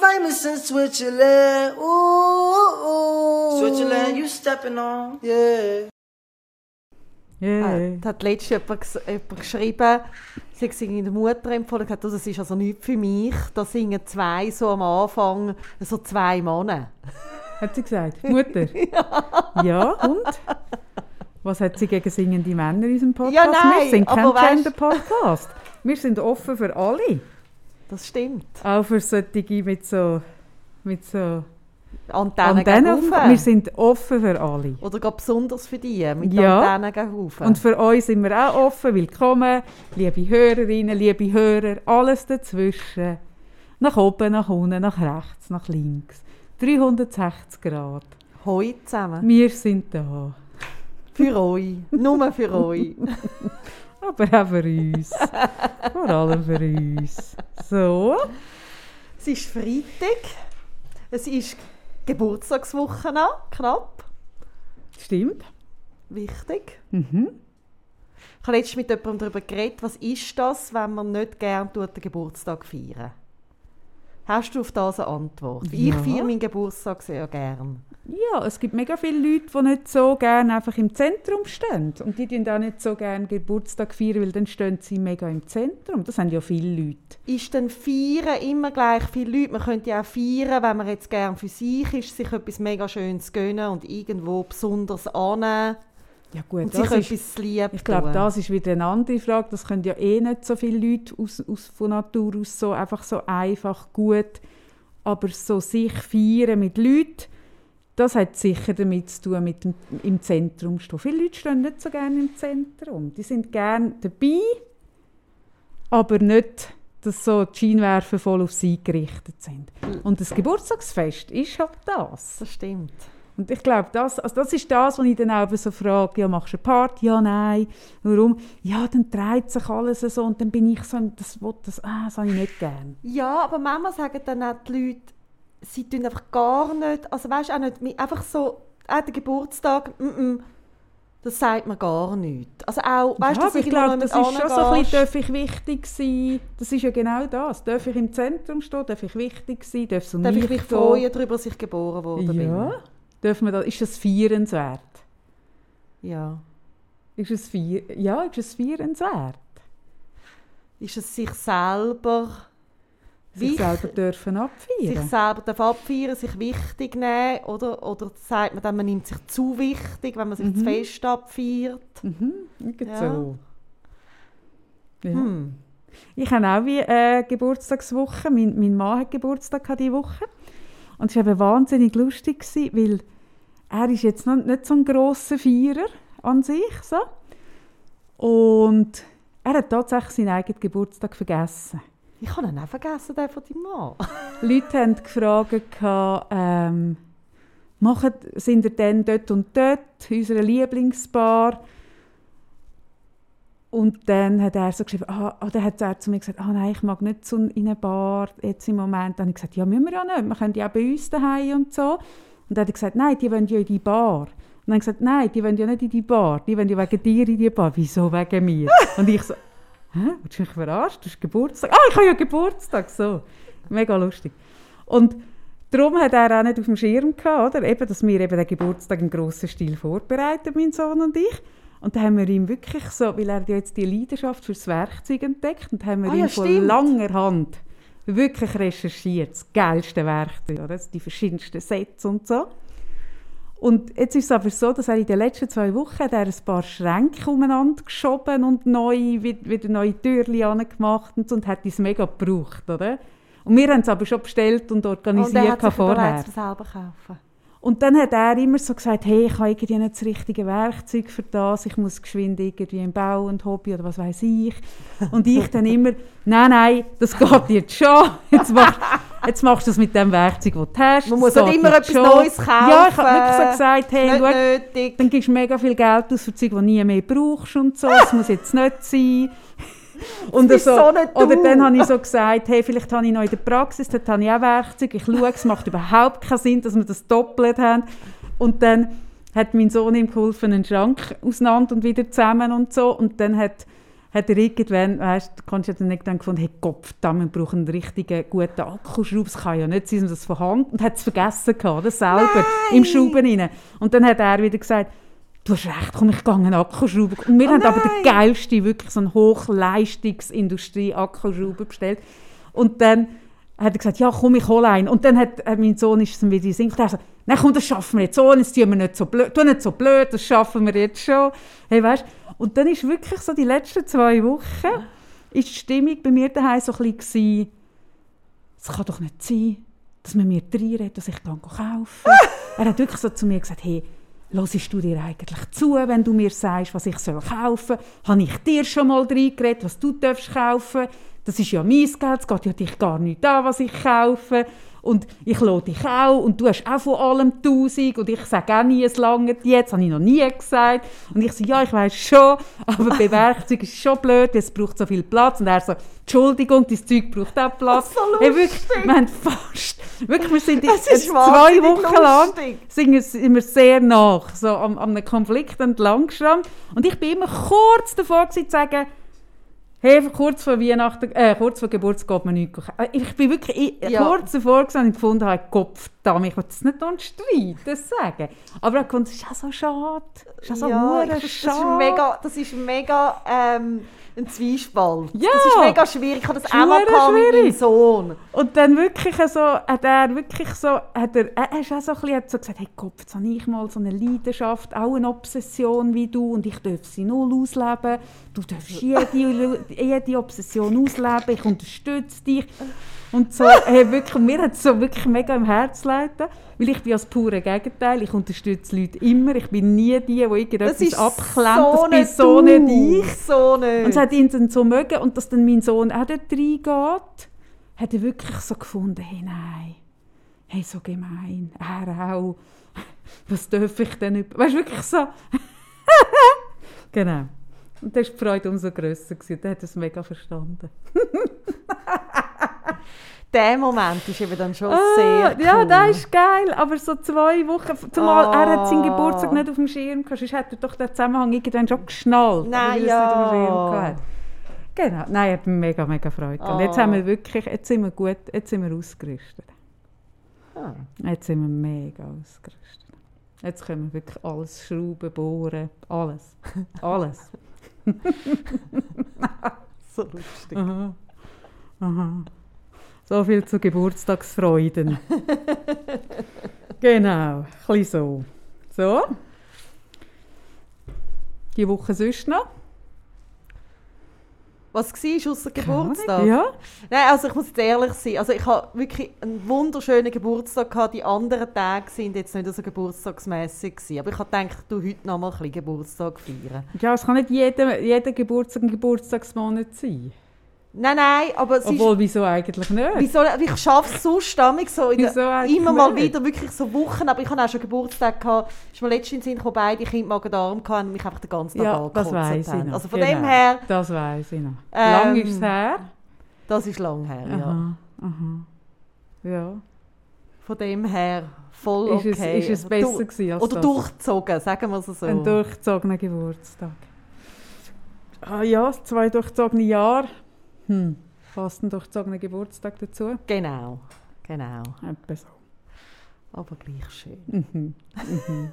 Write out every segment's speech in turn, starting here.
famous in Switzerland. Ooh, ooh. Switzerland, you stepping on. Yeah. Yeah. Äh, da hat letztens jemand, jemand geschrieben, sie hat in der Mutter empfohlen, gesagt, das ist also nichts für mich. Da singen zwei so am Anfang, so zwei Männer. Hat sie gesagt? Mutter? ja. ja, und? Was hat sie gegen singende Männer in unserem Podcast? Ja, nein, Wir sind kein Gender-Podcast. Wir sind offen für alle. Das stimmt. Auch für solche mit so, mit so Antennen, Antennen Wir sind offen für alle. Oder besonders für die mit ja. Antennen Und für euch sind wir auch offen. Willkommen, liebe Hörerinnen, liebe Hörer, alles dazwischen. Nach oben, nach unten, nach rechts, nach links. 360 Grad. Hoi zusammen. Wir sind da. Für euch. Nur für euch. Aber auch für uns. Vor allem für uns. So. Es ist Freitag. Es ist Geburtstagswoche noch, knapp. Stimmt. Wichtig. Mhm. Ich habe letztens mit jemandem darüber geredet, was ist das, wenn man nicht gerne den Geburtstag feiern Hast du auf das eine Antwort? Ja. Ich feiere meinen Geburtstag sehr gern. Ja, es gibt mega viele Leute, die nicht so gerne einfach im Zentrum stehen. Und die feiern auch nicht so gerne Geburtstag feiern, weil dann stehen sie mega im Zentrum. Das haben ja viele Leute. Ist denn Feiern immer gleich viele Leute? Man könnte ja auch feiern, wenn man jetzt gerne für sich ist, sich etwas mega Schönes gönnen und irgendwo besonders annehmen. Ja gut, und sich ist, etwas lieb Ich glaube, das ist wieder eine andere Frage. Das können ja eh nicht so viele Leute aus, aus, von Natur aus so einfach so einfach gut. Aber so sich feiern mit Leuten, das hat sicher damit zu tun, mit dem im Zentrum stehen. Viele Leute stehen nicht so gerne im Zentrum. Die sind gerne dabei, aber nicht, dass so die Scheinwerfer voll auf sie gerichtet sind. Und das Geburtstagsfest ist halt das. Das stimmt. Und ich glaube, das, also das ist das, was ich dann auch so frage, ja, machst du eine Party? Ja, nein. Warum? Ja, dann dreht sich alles so und dann bin ich so, das, das, ah, das habe ich nicht gern. Ja, aber manchmal sagen dann auch die Leute, sie tun einfach gar nicht, also weißt auch nicht, einfach so, äh, der Geburtstag, mm -mm, das sagt man gar nicht. Also auch, weißt ja, du, ich glaube, das ist schon so ein bisschen, darf ich wichtig sein, das ist ja genau das, darf ich im Zentrum stehen, darf ich wichtig sein, darf so Darf ich mich freuen darüber, dass ich geboren worden ja. bin? Ja, dürfen wir das, ist das feierenswert? Ja. Ist es, feier, ja, ist es feierenswert? Ist es sich selber sich selber dürfen abfeiern. Sich selber darf abfeiern, sich wichtig nehmen, oder? Oder sagt man dann, man nimmt sich zu wichtig, wenn man sich mhm. zu fest abfeiert? Mhm, ja. so. Ja. Hm. Ich habe auch wie äh, Geburtstagswoche. Mein, mein Mann hat Geburtstag diese Woche. Und es war eben wahnsinnig lustig, gewesen, weil er ist jetzt noch nicht so ein grosser Feierer an sich. So. Und er hat tatsächlich seinen eigenen Geburtstag vergessen. Ich habe ihn auch vergessen, den von deinem Mann. Leute haben gefragt, ähm, machen, sind ihr denn dort und dort, unserer Lieblingsbar? Und dann hat er so geschrieben, ah, oder ah, hat er zu mir gesagt, ah nein, ich mag nicht so in eine Bar jetzt im Moment. Dann habe ich gesagt, ja, müssen wir ja nicht, wir können ja auch bei uns daheim und so. Und dann hat er gesagt, nein, die wollen ja in die Bar. Und dann habe ich gesagt, nein, die wollen ja nicht in die Bar, die wollen ja wegen dir in die Bar. Wieso wegen mir? und ich so, hä, willst du mich verarschen? Du hast Geburtstag. Ah, ich habe ja Geburtstag. So, mega lustig. Und darum hat er auch nicht auf dem Schirm gehabt, oder? Eben, dass wir eben den Geburtstag im grossen Stil vorbereiten, mein Sohn und ich. Und dann haben wir ihm wirklich so, weil er jetzt die Leidenschaft fürs Werkzeug entdeckt, und haben wir ah, ihm ja, von stimmt. langer Hand wirklich recherchiert, das geilste Werkzeug, oder? die verschiedensten Sets und so. Und jetzt ist es aber so, dass er in den letzten zwei Wochen hat er ein paar Schränke umeinander geschoben und neu, wieder neue Türchen gemacht und, so, und hat es mega gebraucht, oder? Und wir haben es aber schon bestellt und organisiert und er hat sich vorher. selber kaufen. Und dann hat er immer so gesagt, hey, ich habe irgendwie nicht das richtige Werkzeug für das, ich muss geschwind irgendwie im Bau und Hobby oder was weiß ich. Und ich dann immer, nein, nein, das geht jetzt schon. Jetzt machst, jetzt machst du das mit dem Werkzeug, das du hast. Man muss geht immer etwas schon. Neues kaufen. Ja, ich habe wirklich so gesagt, hey, schau, dann gibst du mega viel Geld aus für Zeug, die du nie mehr brauchst und so. Das muss jetzt nicht sein. Und so nicht oder dann habe ich so gesagt, hey, vielleicht habe ich noch in der Praxis, dort habe ich auch Werkzeug, ich schaue, es macht überhaupt keinen Sinn, dass wir das doppelt haben. Und dann hat mein Sohn ihm geholfen, einen Schrank auseinander und wieder zusammen und so. Und dann hat, hat er irgendwann, weißt du, kannst ja dann nicht dann gefunden, hey Gott, verdammt, wir brauchen einen richtigen, guten Akkuschrauber, es kann ja nicht sein, dass das von Hand, und hat es vergessen gehabt, das selber, im Schrauben rein. Und dann hat er wieder gesagt, du hast recht, komm, ich gehe einen Akkuschrauber. Und wir haben aber den geilsten, wirklich so einen Hochleistungsindustrie-Akkuschrauber bestellt. Und dann hat er gesagt, ja komm, ich hole einen. Und dann hat äh, mein Sohn ist dann wieder in er so, nein komm, das schaffen wir jetzt so, jetzt tun wir nicht so blöd, tu nicht so blöd, das schaffen wir jetzt schon. Hey, weißt? Und dann ist wirklich so die letzten zwei Wochen, ist die Stimmung bei mir daheim so ein bisschen, es kann doch nicht sein, dass man mir reinredet, dass ich gehe kaufen. er hat wirklich so zu mir gesagt, hey, Hörst du dir eigentlich zu, wenn du mir sagst, was ich kaufen soll? Habe ich dir schon mal reingeredet, was du darfst kaufen Das ist ja mein Geld, es geht ja dich gar nicht an, was ich kaufe. Und ich lasse dich auch und du hast auch von allem tausend und ich sage auch nie, es lange jetzt, habe ich noch nie gesagt. Und ich sage, ja, ich weiß schon, aber bei Werkzeug ist schon blöd, es braucht so viel Platz. Und er so, Entschuldigung, dein Zeug braucht auch Platz. So hey, wirklich, wir haben fast, wirklich, wir sind zwei Wochen lang lustig. sind wir, sind wir sehr nach, so am, am einem Konflikt entlang gestanden. Und ich bin immer kurz davor gewesen, zu sagen, hey, kurz vor Weihnachten, äh, kurz vor Geburtstag geht man nichts kaufen. Äh, Ich bin wirklich ich, Ja. kurz davor gewesen und gefunden habe, Kopf, verdammt, ich will das nicht noch streiten, das sagen. Aber ich fand, das ist auch so schade. Das ist auch so ja, ich- das, das ist schade. mega, das ist mega ähm, ein Zwiespalt. Ja. Das ist mega schwierig. Ich habe das auch mal mit meinem. Sohn. Und dann wirklich so, hat er wirklich so, hat er, er ist auch so ein bisschen, hat so gesagt, hey Kopf, jetzt habe ich mal so eine Leidenschaft, auch eine Obsession wie du und ich darf sie null ausleben. Du darfst jede, jede Obsession ausleben, ich unterstütze dich. Und so, hey, wirklich, mir hat es so wirklich mega im Herz gelitten, weil ich bin das pure Gegenteil, ich unterstütze Leute immer, ich bin nie die, die irgendetwas abklemmt, so das bin nicht so nicht ich. So nicht. Und es hat ihn dann so mögen und dass dann mein Sohn auch dort reingeht, hat er wirklich so gefunden, hey nein, hey so gemein, er auch, was darf ich denn über... Weißt du, wirklich so... genau. Und dann war die Freude umso grösser. Dann hat er es mega verstanden. Der Moment ist eben dann schon Ah, sehr cool. Ja, das ist geil, aber so zwei Wochen... Zumal er hat seinen Ah. Geburtstag nicht auf dem Schirm gehabt, sonst hätte er doch den Zusammenhang irgendwann schon geschnallt. Nein, weil es ja. nicht auf dem Schirm gehabt hat. Genau, nein, ich habe mega, mega Freude. gehabt. Und jetzt Ah. haben wir wirklich, jetzt sind wir gut, jetzt sind wir ausgerüstet. Ah. Jetzt sind wir mega ausgerüstet. Jetzt können wir wirklich alles schrauben, bohren, alles. Alles. So lustig. Aha. Aha. So viel zu Geburtstagsfreuden. genau, ein bisschen so. So. Die Woche sonst noch? Was war ausser Geburtstag? Ja. Nein, also ich muss jetzt ehrlich sein. Also ich habe wirklich einen wunderschönen Geburtstag gehabt. Die anderen Tage sind jetzt nicht so geburtstagsmässig gewesen. Aber ich habe gedacht, du heute noch mal ein bisschen Geburtstag feiern. Ja, es kann nicht jeder, jeder Geburtstag ein Geburtstagsmonat sein. Nein, nein, aber es ist... Obwohl, wieso eigentlich nicht? Wieso, ich schaffe es sonst damit so in der, immer mal nicht? wieder wirklich so Wochen, aber ich habe auch schon Geburtstag gehabt, ist mir letztens in den Sinn gekommen, beide Kinder Magen-Darm hatten und mich einfach den ganzen Tag Ja, das weiss ich noch. Also von Genau. dem her, Das weiß ich noch. Ähm, Lang ist es her? das ist lang her, ja. Aha, aha. Ja. Von dem her voll Ist es, okay. ist es Also besser du- gewesen als Oder das? durchgezogen, sagen wir es so. Ein durchgezogener Geburtstag. Ah ja, zwei durchzogene Jahre. Hm. Passt ein durchzogener Geburtstag dazu? Genau, genau. Etwa so. Aber gleich schön. Mhm. Mhm.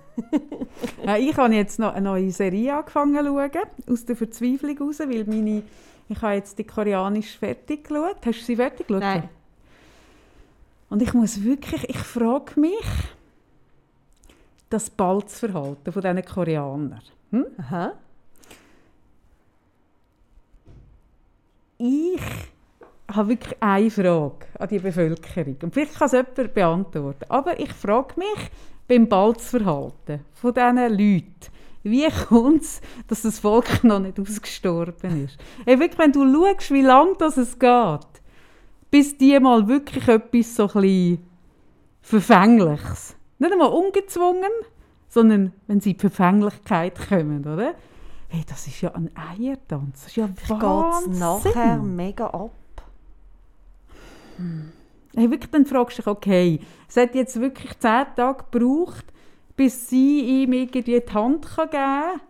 ich habe jetzt noch eine neue Serie angefangen zu schauen, aus der Verzweiflung heraus, weil meine, ich habe jetzt die koreanisch fertig geschaut. Hast du sie fertig geschaut? Nein. Und ich muss wirklich, ich frage mich, das Balzverhalten von diesen Koreanern. Hm? Aha. Ich habe wirklich eine Frage an die Bevölkerung. Und vielleicht kann es jemand beantworten. Aber ich frage mich beim Balzverhalten von diesen Leuten, wie kommt es, dass das Volk noch nicht ausgestorben ist? Hey, wirklich, wenn du schaust, wie lange es geht, bis die mal wirklich etwas so ein Verfängliches, nicht einmal ungezwungen, sondern wenn sie in die Verfänglichkeit kommen, oder? Hey, das ist ja ein Eiertanz. Das ist ja Wahnsinn. es nachher mega ab? Hey, wirklich, dann fragst du dich, okay, es hat jetzt wirklich zehn Tage gebraucht, bis sie ihm irgendwie die Hand kann geben kann.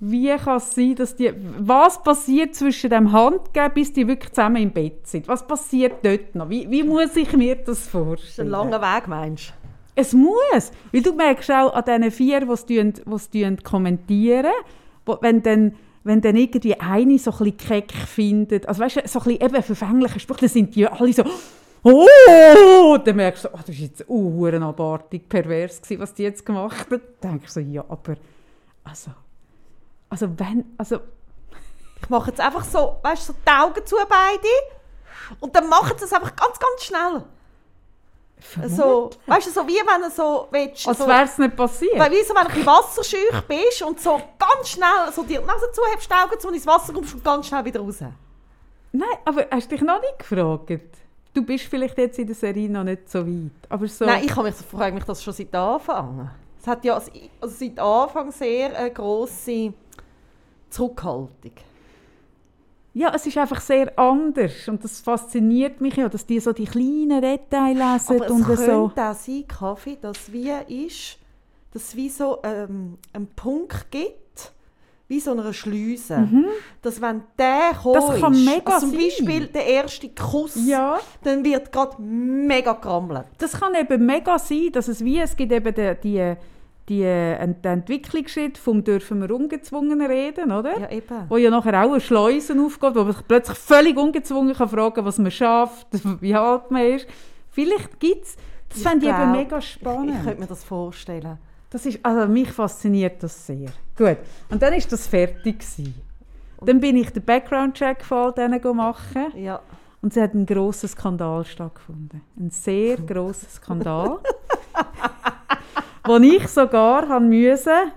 Wie kann es sein, dass die... Was passiert zwischen dem Handgeben, bis die wirklich zusammen im Bett sind? Was passiert dort noch? Wie, wie muss ich mir das Das ist ein vorstellen? langer Weg, meinst du? Es muss. Weil du merkst auch an diesen vier, die es kommentieren, wenn dann wenn dann irgendwie eine so ein bisschen keck findet, also weißt du, so ein eben verfängliche Sprüche, dann sind die alle so «Oh!» Dann merkst du, oh, das war jetzt uh, abartig pervers, gewesen, was die jetzt gemacht hat. Dann denkst du so, ja, aber also, also wenn, also Ich mache jetzt einfach so, weißt du, so die Augen zu beide. Und dann machen sie es einfach ganz, ganz schnell. So, weißt du, so wie wenn du so willst, als so, wäre es nicht passiert. weil wie so, wenn du ein bist und so ganz schnell so die Nase zu hast, die Augen zu und ins Wasser kommst und ganz schnell wieder raus. Nein, aber hast du dich noch nicht gefragt? Du bist vielleicht jetzt in der Serie noch nicht so weit, aber so... Nein, ich habe mich, frage mich das schon seit Anfang. Es hat ja also seit Anfang sehr eine grosse Zurückhaltung. Ja, es ist einfach sehr anders und das fasziniert mich ja, dass die so die kleinen Details lesen Aber es und könnte so. auch sein, Kaffee, dass wie ist, dass es wie so ähm, einen Punkt gibt, wie so eine Schleuse. Dass wenn der kommt, Mhm. Das kann mega also zum sein. Beispiel der erste Kuss, Ja, dann wird gerade mega gerammelt. das kann eben mega sein, dass es wie, es gibt eben die, die, die, äh, den Entwicklungsschritt vom «Dürfen wir ungezwungen reden», oder? Ja, eben. Wo ja nachher auch eine Schleuse aufgeht, wo man sich plötzlich völlig ungezwungen kann fragen was man schafft, wie alt man ist. Vielleicht gibt es, das Ich fände ich eben mega spannend. Ich, ich könnte mir das vorstellen. Das ist, also mich fasziniert das sehr. Gut, und dann ist das fertig gewesen. Dann bin ich den Background-Check von all denen machen Ja. und es hat ein grosser Skandal stattgefunden. Ein sehr grosser Skandal. wo ich sogar haben müssen...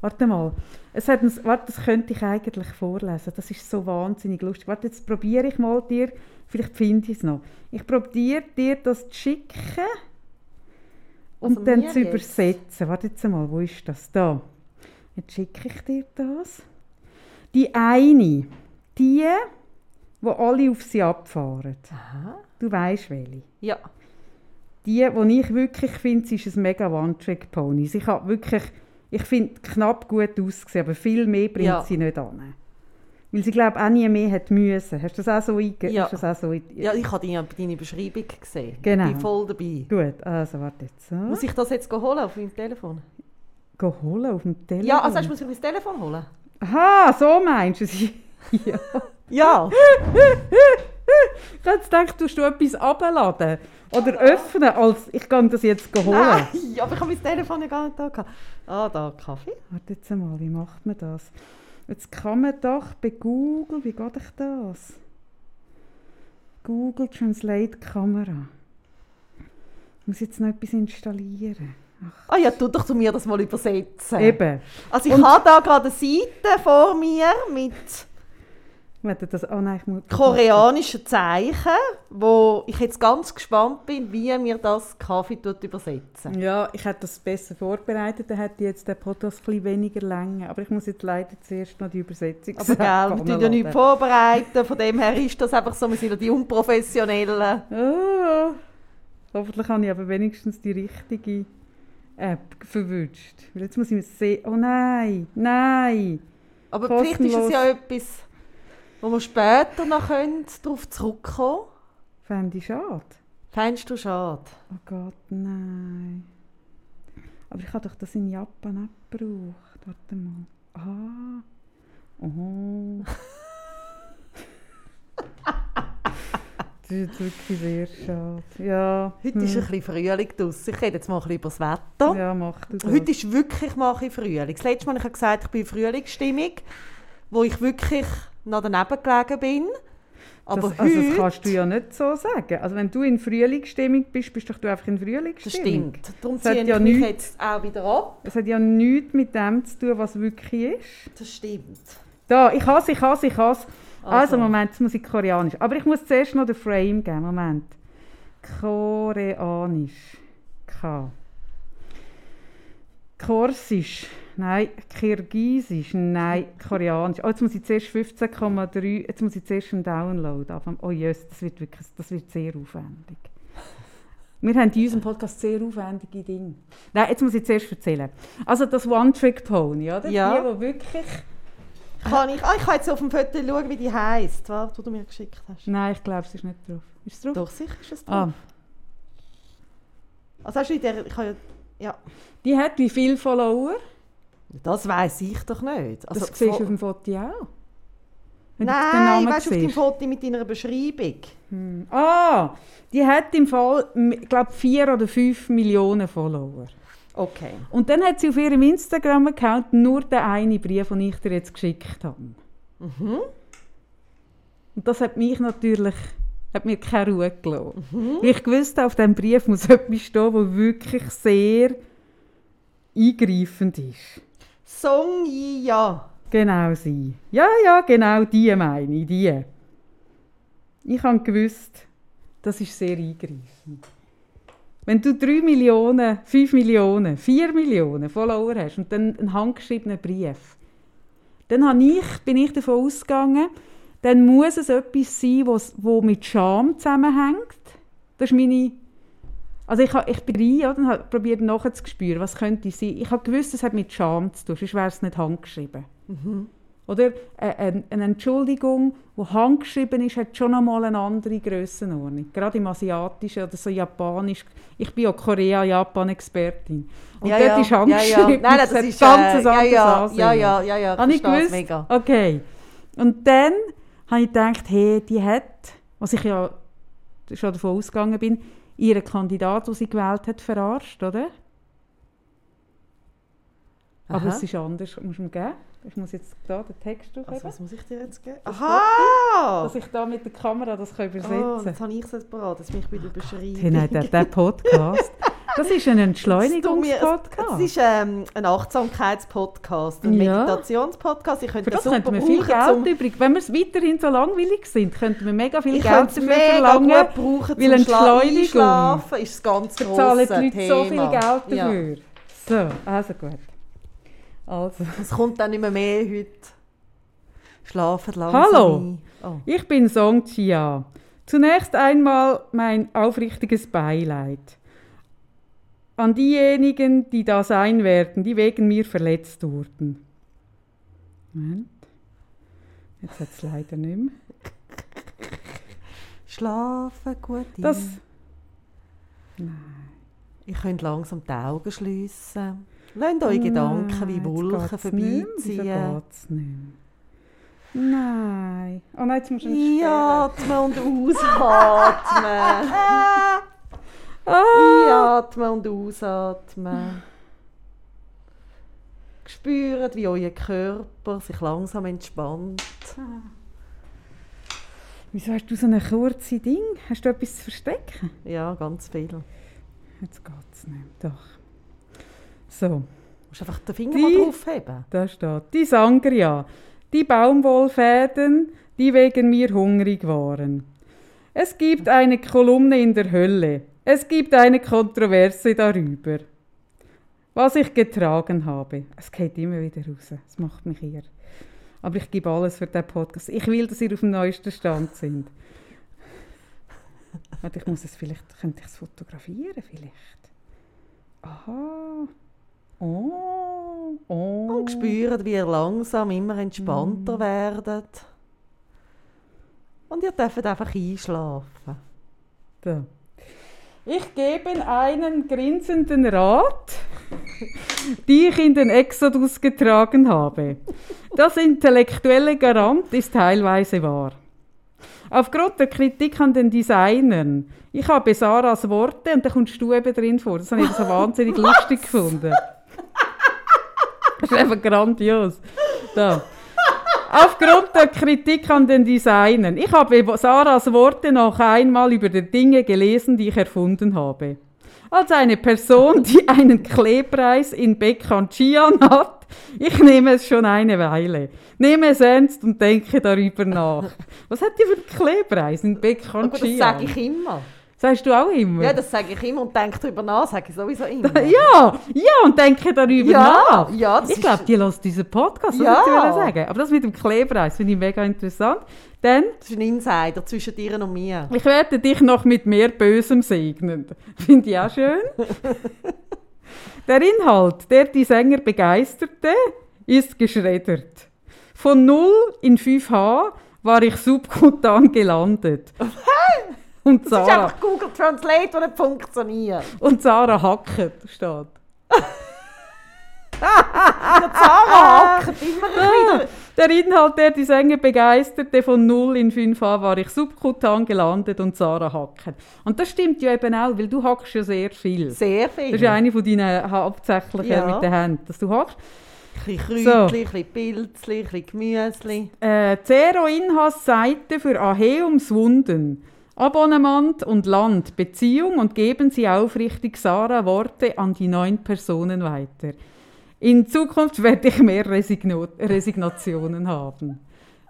Warte mal. Es hat warte, das könnte ich eigentlich vorlesen. Das ist so wahnsinnig lustig. Warte, jetzt probiere ich mal dir... Vielleicht finde ich es noch. Ich probiere dir das zu schicken und Also dann zu jetzt? übersetzen. Warte jetzt mal, wo ist das? Da. Jetzt schicke ich dir das. Die eine, die, wo alle auf sie abfahren. Aha. Du weißt welche. Ja. Die, die ich wirklich finde, ist ein mega One-Trick-Pony. Ich habe wirklich, ich finde, knapp gut ausgesehen, aber viel mehr bringt Ja. sie nicht an. Weil sie, glaube auch nie mehr hat müssen. Hast du das auch so einge... Ja. hast das auch so ja, ich habe deine, deine Beschreibung gesehen. Genau. Ich bin voll dabei. Gut, also warte jetzt. So. Muss ich das jetzt holen auf meinem Telefon? Geh holen auf dem Telefon? Ja, also muss ich mein Telefon holen? Aha, so meinst du es? ja. Ja. Ich jetzt gedacht, du etwas abladen oder öffnen, als ich kann das jetzt holen. Nein, aber ich habe mein Telefon ja gar nicht da gehabt. Ah, da, Kaffee. Warte jetzt mal, wie macht man das? Jetzt kann man doch bei Google, wie geht ich das? Google Translate Kamera. Ich muss jetzt noch etwas installieren. Ah ja, tu doch zu mir das mal übersetzen. Eben. Also ich Und- habe da gerade eine Seite vor mir mit Warte, das, oh nein, ich muss... koreanischen Zeichen, wo ich jetzt ganz gespannt bin, wie mir das Kaffee tut übersetzen. Ja, ich hätte das besser vorbereitet, dann hätte jetzt den Podcast ein weniger Länge. Aber ich muss jetzt leider zuerst noch die Übersetzung Aber gell, wir tun ja nichts vorbereiten, von dem her ist das einfach so, wir sind ja die Unprofessionellen. Oh, hoffentlich habe ich aber wenigstens die richtige App verwünscht. Jetzt muss ich mir sehen. Oh nein, nein. Aber vielleicht ist es Kostenlos. ja etwas, wo wir später noch können, darauf zurückkommen Fände ich schade. Fändest du schade? Oh Gott, nein. Aber ich habe doch das in Japan nicht gebraucht. Warte mal. Ah. Oh. das ist jetzt wirklich sehr schade. Ja. Heute hm. ist ein bisschen Frühling draussen. Ich rede jetzt mal ein bisschen über das Wetter. Ja, mach das. Heute ist wirklich mal ein bisschen Frühling. Das letzte Mal habe ich gesagt, ich bin in Frühlingsstimmung, wo ich wirklich noch daneben gelegen bin. Aber das, also das kannst du ja nicht so sagen. Also wenn du in Frühlingsstimmung bist, bist doch du einfach in Das Frühlingsstimmung. stimmt. Darum hat ziehe ja ich mich nichts- jetzt auch wieder ab. Es hat ja nichts mit dem zu tun, was wirklich ist. Das stimmt. Da, ich hasse, ich hasse, ich hasse. Also, Also. Moment, jetzt muss ich koreanisch. Aber ich muss zuerst noch den Frame geben. Moment. Koreanisch. K. Korsisch. Nein. Kirgisisch. Nein. Koreanisch. Oh, jetzt muss ich zuerst 15,3. Jetzt muss ich zuerst einen Download anfangen. Oh yes, das wird wirklich das wird sehr aufwendig. Wir haben in unserem Podcast sehr aufwendige Dinge. Nein, jetzt muss ich zuerst erzählen. Also das One-Trick-Pony, oder? Ja. Die, die wirklich... Kann ich, ah, ich kann jetzt auf dem Foto schauen, wie die heisst, die du mir geschickt hast. Nein, ich glaube, es ist nicht drauf. Ist es drauf? Doch, sicher ist es drauf. Ah, Also hast du in der, ich habe ja, ja, die hat wie viele Follower? das weiß ich doch nicht. Also, das siehst du auf dem Foto auch. Wenn du Nein, Namen weißt du, auf dem. Foto mit deiner Beschreibung. Hm. Ah, die hat im Fall, ich glaube, vier oder fünf Millionen Follower. Okay. Und dann hat sie auf ihrem Instagram-Account nur den einen Brief, den ich dir jetzt geschickt habe. Mhm. Und das hat mich natürlich hat mir keine Ruhe gelassen. Weil ich wusste, auf diesem Brief muss etwas stehen, das wirklich sehr eingreifend ist. Song ja. Genau sie. Ja, ja, genau die meine ich, die. Ich habe gewusst, das ist sehr eingreifend. Wenn du 3 Millionen, 5 Millionen, 4 Millionen Follower hast und dann einen handgeschriebenen Brief, dann ich, bin ich davon ausgegangen, dann muss es etwas sein, was wo mit Scham zusammenhängt. Das ist meine... Also ich, ich bin rein oder, und habe probiert nachzuspüren, was könnte sein. Ich habe gewusst, es hat mit Scham zu tun, sonst wäre es nicht handgeschrieben. Oder äh, eine, eine Entschuldigung, die handgeschrieben ist, hat schon einmal eine andere Grössenordnung. Gerade im Asiatischen oder so Japanisch. Ich bin ja Korea-Japan-Expertin. Und ja, dort ja. ist ja, handgeschrieben. ja. Nein, das hat ist ganz äh, ja, anderes ja, ja, ja, ja, ja, Habe ich gewusst? mega. Okay. Und dann habe ich gedacht, hey, die hat, was ich ja schon davon ausgegangen bin, ihren Kandidat, den sie gewählt hat, verarscht, oder? Aber Aha. es ist anders. Musst du mir geben? Ich muss jetzt da den Text Also, aufheben, was muss ich dir jetzt geben? Das Aha! dass ich da mit der Kamera das kann Oh, übersetzen jetzt habe ich es jetzt parat, dass mich wieder beschreiben. kann. Hey, der, der Podcast, das ist ein Entschleunigungspodcast. Es ist ähm, ein Achtsamkeitspodcast, ein Ja. Meditationspodcast. Ich könnte Für das super könnten wir viel Geld zum- übrig. Wenn wir es weiterhin so langweilig sind, könnten wir mega viel Ich Geld dafür mega verlangen. gut brauchen weil Entschleunigung Einschlafen ist das ganz Da grosse zahlen die Leute Thema. so viel Geld Ja. dafür. So, also gut. Also. Es kommt dann nicht mehr, mehr heute. Schlafen langsam Hallo. Oh. Ich bin Song Chia. Zunächst einmal mein aufrichtiges Beileid an diejenigen, die da sein werden, die wegen mir verletzt wurden. Moment. Jetzt hat es leider nicht mehr. Schlafen gut ein. Das, Ich könnte langsam die Augen schliessen. Lasst eure Gedanken wie Nein, Wolken nicht vorbeiziehen. geht's nicht mehr? Nein. Oh nein, jetzt musst du ihn Einatmen und ausatmen. Ah! Einatmen und ausatmen. Spürt, wie euer Körper sich langsam entspannt. Wieso hast du so eine kurze Ding? Hast du etwas zu verstecken? Ja, ganz viel. Du Jetzt geht's nicht. Doch. So, musst einfach den Finger Die- mal draufheben. da steht. Die Sangria. Die Baumwollfäden, die wegen mir hungrig waren. Es gibt eine Kolumne in der Hölle. Es gibt eine Kontroverse darüber. Was ich getragen habe. Es geht immer wieder raus. Es macht mich irre. Aber ich gebe alles für diesen Podcast. Ich will, dass ihr auf dem neuesten Stand sind. Warte, ich muss es vielleicht, könnte ich es fotografieren vielleicht? Aha. Oh. Oh. Und spürt, wie ihr langsam immer entspannter werdet. Und ihr dürft einfach einschlafen. Da. Ich gebe einen grinsenden Rat, die ich in den Exodus getragen habe. Das intellektuelle Garant ist teilweise wahr. Aufgrund der Kritik an den Designern. Ich habe Sarahs Worte und da kommst du eben drin vor. Das habe ich so wahnsinnig lustig gefunden. Das ist einfach grandios. Da. Aufgrund der Kritik an den Designern. Ich habe Sarahs Worte noch einmal über die Dinge gelesen, die ich erfunden habe. Als eine Person, die einen Klebreis in Bekanchian hat, ich nehme es schon eine Weile. Nehme es ernst und denke darüber nach. Was hat die für einen Klebreis in Aber das sage ich immer. Sagst du auch immer? Ja, das sage ich immer und denke darüber nach, sage ich sowieso immer. Ja, ja, und denke darüber Ja, nach. ja, ich glaube, die lässt diesen Podcast, das Ja. wollte ich sagen. Aber das mit dem Klebreis finde ich mega interessant. Denn Das ist ein Insider zwischen dir und mir. ich werde dich noch mit mehr Bösem segnen. Finde ich auch schön. der Inhalt, der die Sänger begeisterte, ist geschreddert. Von 0 in 5H war ich subkutan gelandet. Und Das ist Sarah, einfach Google Translate, das nicht funktioniert. und Sarah Hackett steht. Der Zara hackt immer ein bisschen. Der Inhalt, der die Sänger begeisterte, von 0 in 5 H war ich subkutan gelandet und Sarah hacken. Und das stimmt ja eben auch, weil du hackst ja sehr viel. Sehr viel. Das ist eine von deinen hauptsächlichen Ja. mit den Händen, dass du hackst. Ein bisschen So. Kräutchen, ein bisschen Pilzchen, ein bisschen Gemüsli. Äh, Zero Inhas Seite für Aheums Wunden. Abonnement und Land, Beziehung und geben Sie aufrichtig Sarah Worte an die neun Personen weiter. In Zukunft werde ich mehr Resigno Resignationen haben.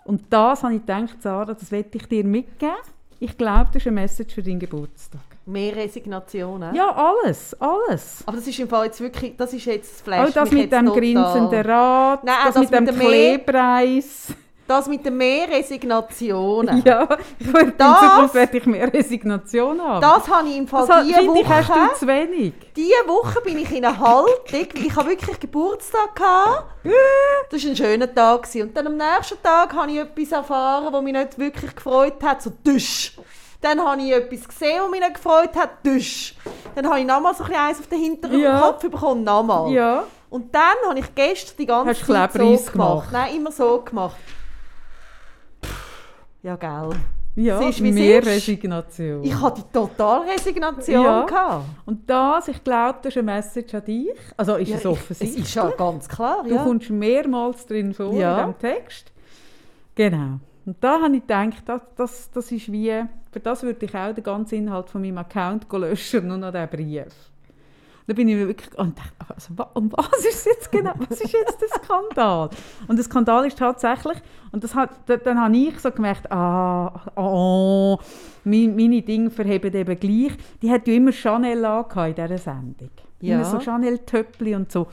Und das habe ich gedacht, Sarah, das werde ich dir mitgeben. Ich glaube, das ist eine Message für deinen Geburtstag. Mehr Resignationen. Ja, alles, alles. Aber das ist im Fall jetzt wirklich, das ist jetzt das Auch Flash das mich mit dem grinsenden Rad, Nein, das, das mit dem mit dem Meer. Das mit den mehr Resignationen. Ja, ich werde in Das- Zukunft werde ich mehr Resignation haben. Das habe ich im Fall Das diese ich, hast Woche. du zu wenig. Diese Woche bin ich in einer Haltung, weil ich habe wirklich Geburtstag gehabt. Das war ein schöner Tag. gewesen. Und dann am nächsten Tag habe ich etwas erfahren, das mich nicht wirklich gefreut hat. So Tisch. Dann habe ich etwas gesehen, das mich nicht gefreut hat. Tisch. Dann habe ich nochmal so ein bisschen eins auf den hinteren Ja. Kopf bekommen. Nochmal. Ja. Und dann habe ich gestern die ganze Hast Zeit so gemacht. gemacht? Nein, immer so gemacht. Ja, gell. Ja, Es ist, wie mehr ist. Resignation. Ich hatte die totale Resignation. Ja. Gehabt. Und das, ich glaube, das ist eine Message an dich. Also ist Ja, es ich- offensichtlich. Es ist ja ganz klar, Du ja. kommst mehrmals drin vor Ja. in diesem Text. Genau. Und da habe ich gedacht, das, das, das ist wie, für das würde ich auch den ganzen Inhalt von meinem Account löschen und nur noch diesen Brief. Da bin ich wirklich und dachte, also, um was ist jetzt genau? Was ist jetzt der Skandal? Und der Skandal ist tatsächlich, und das hat, da, dann habe ich so gemerkt, ah, oh, meine, meine Dinge verheben eben gleich. Die hat ja immer Chanel angehabt in dieser Sendung. Ja. Immer so Chanel-Töppli und so.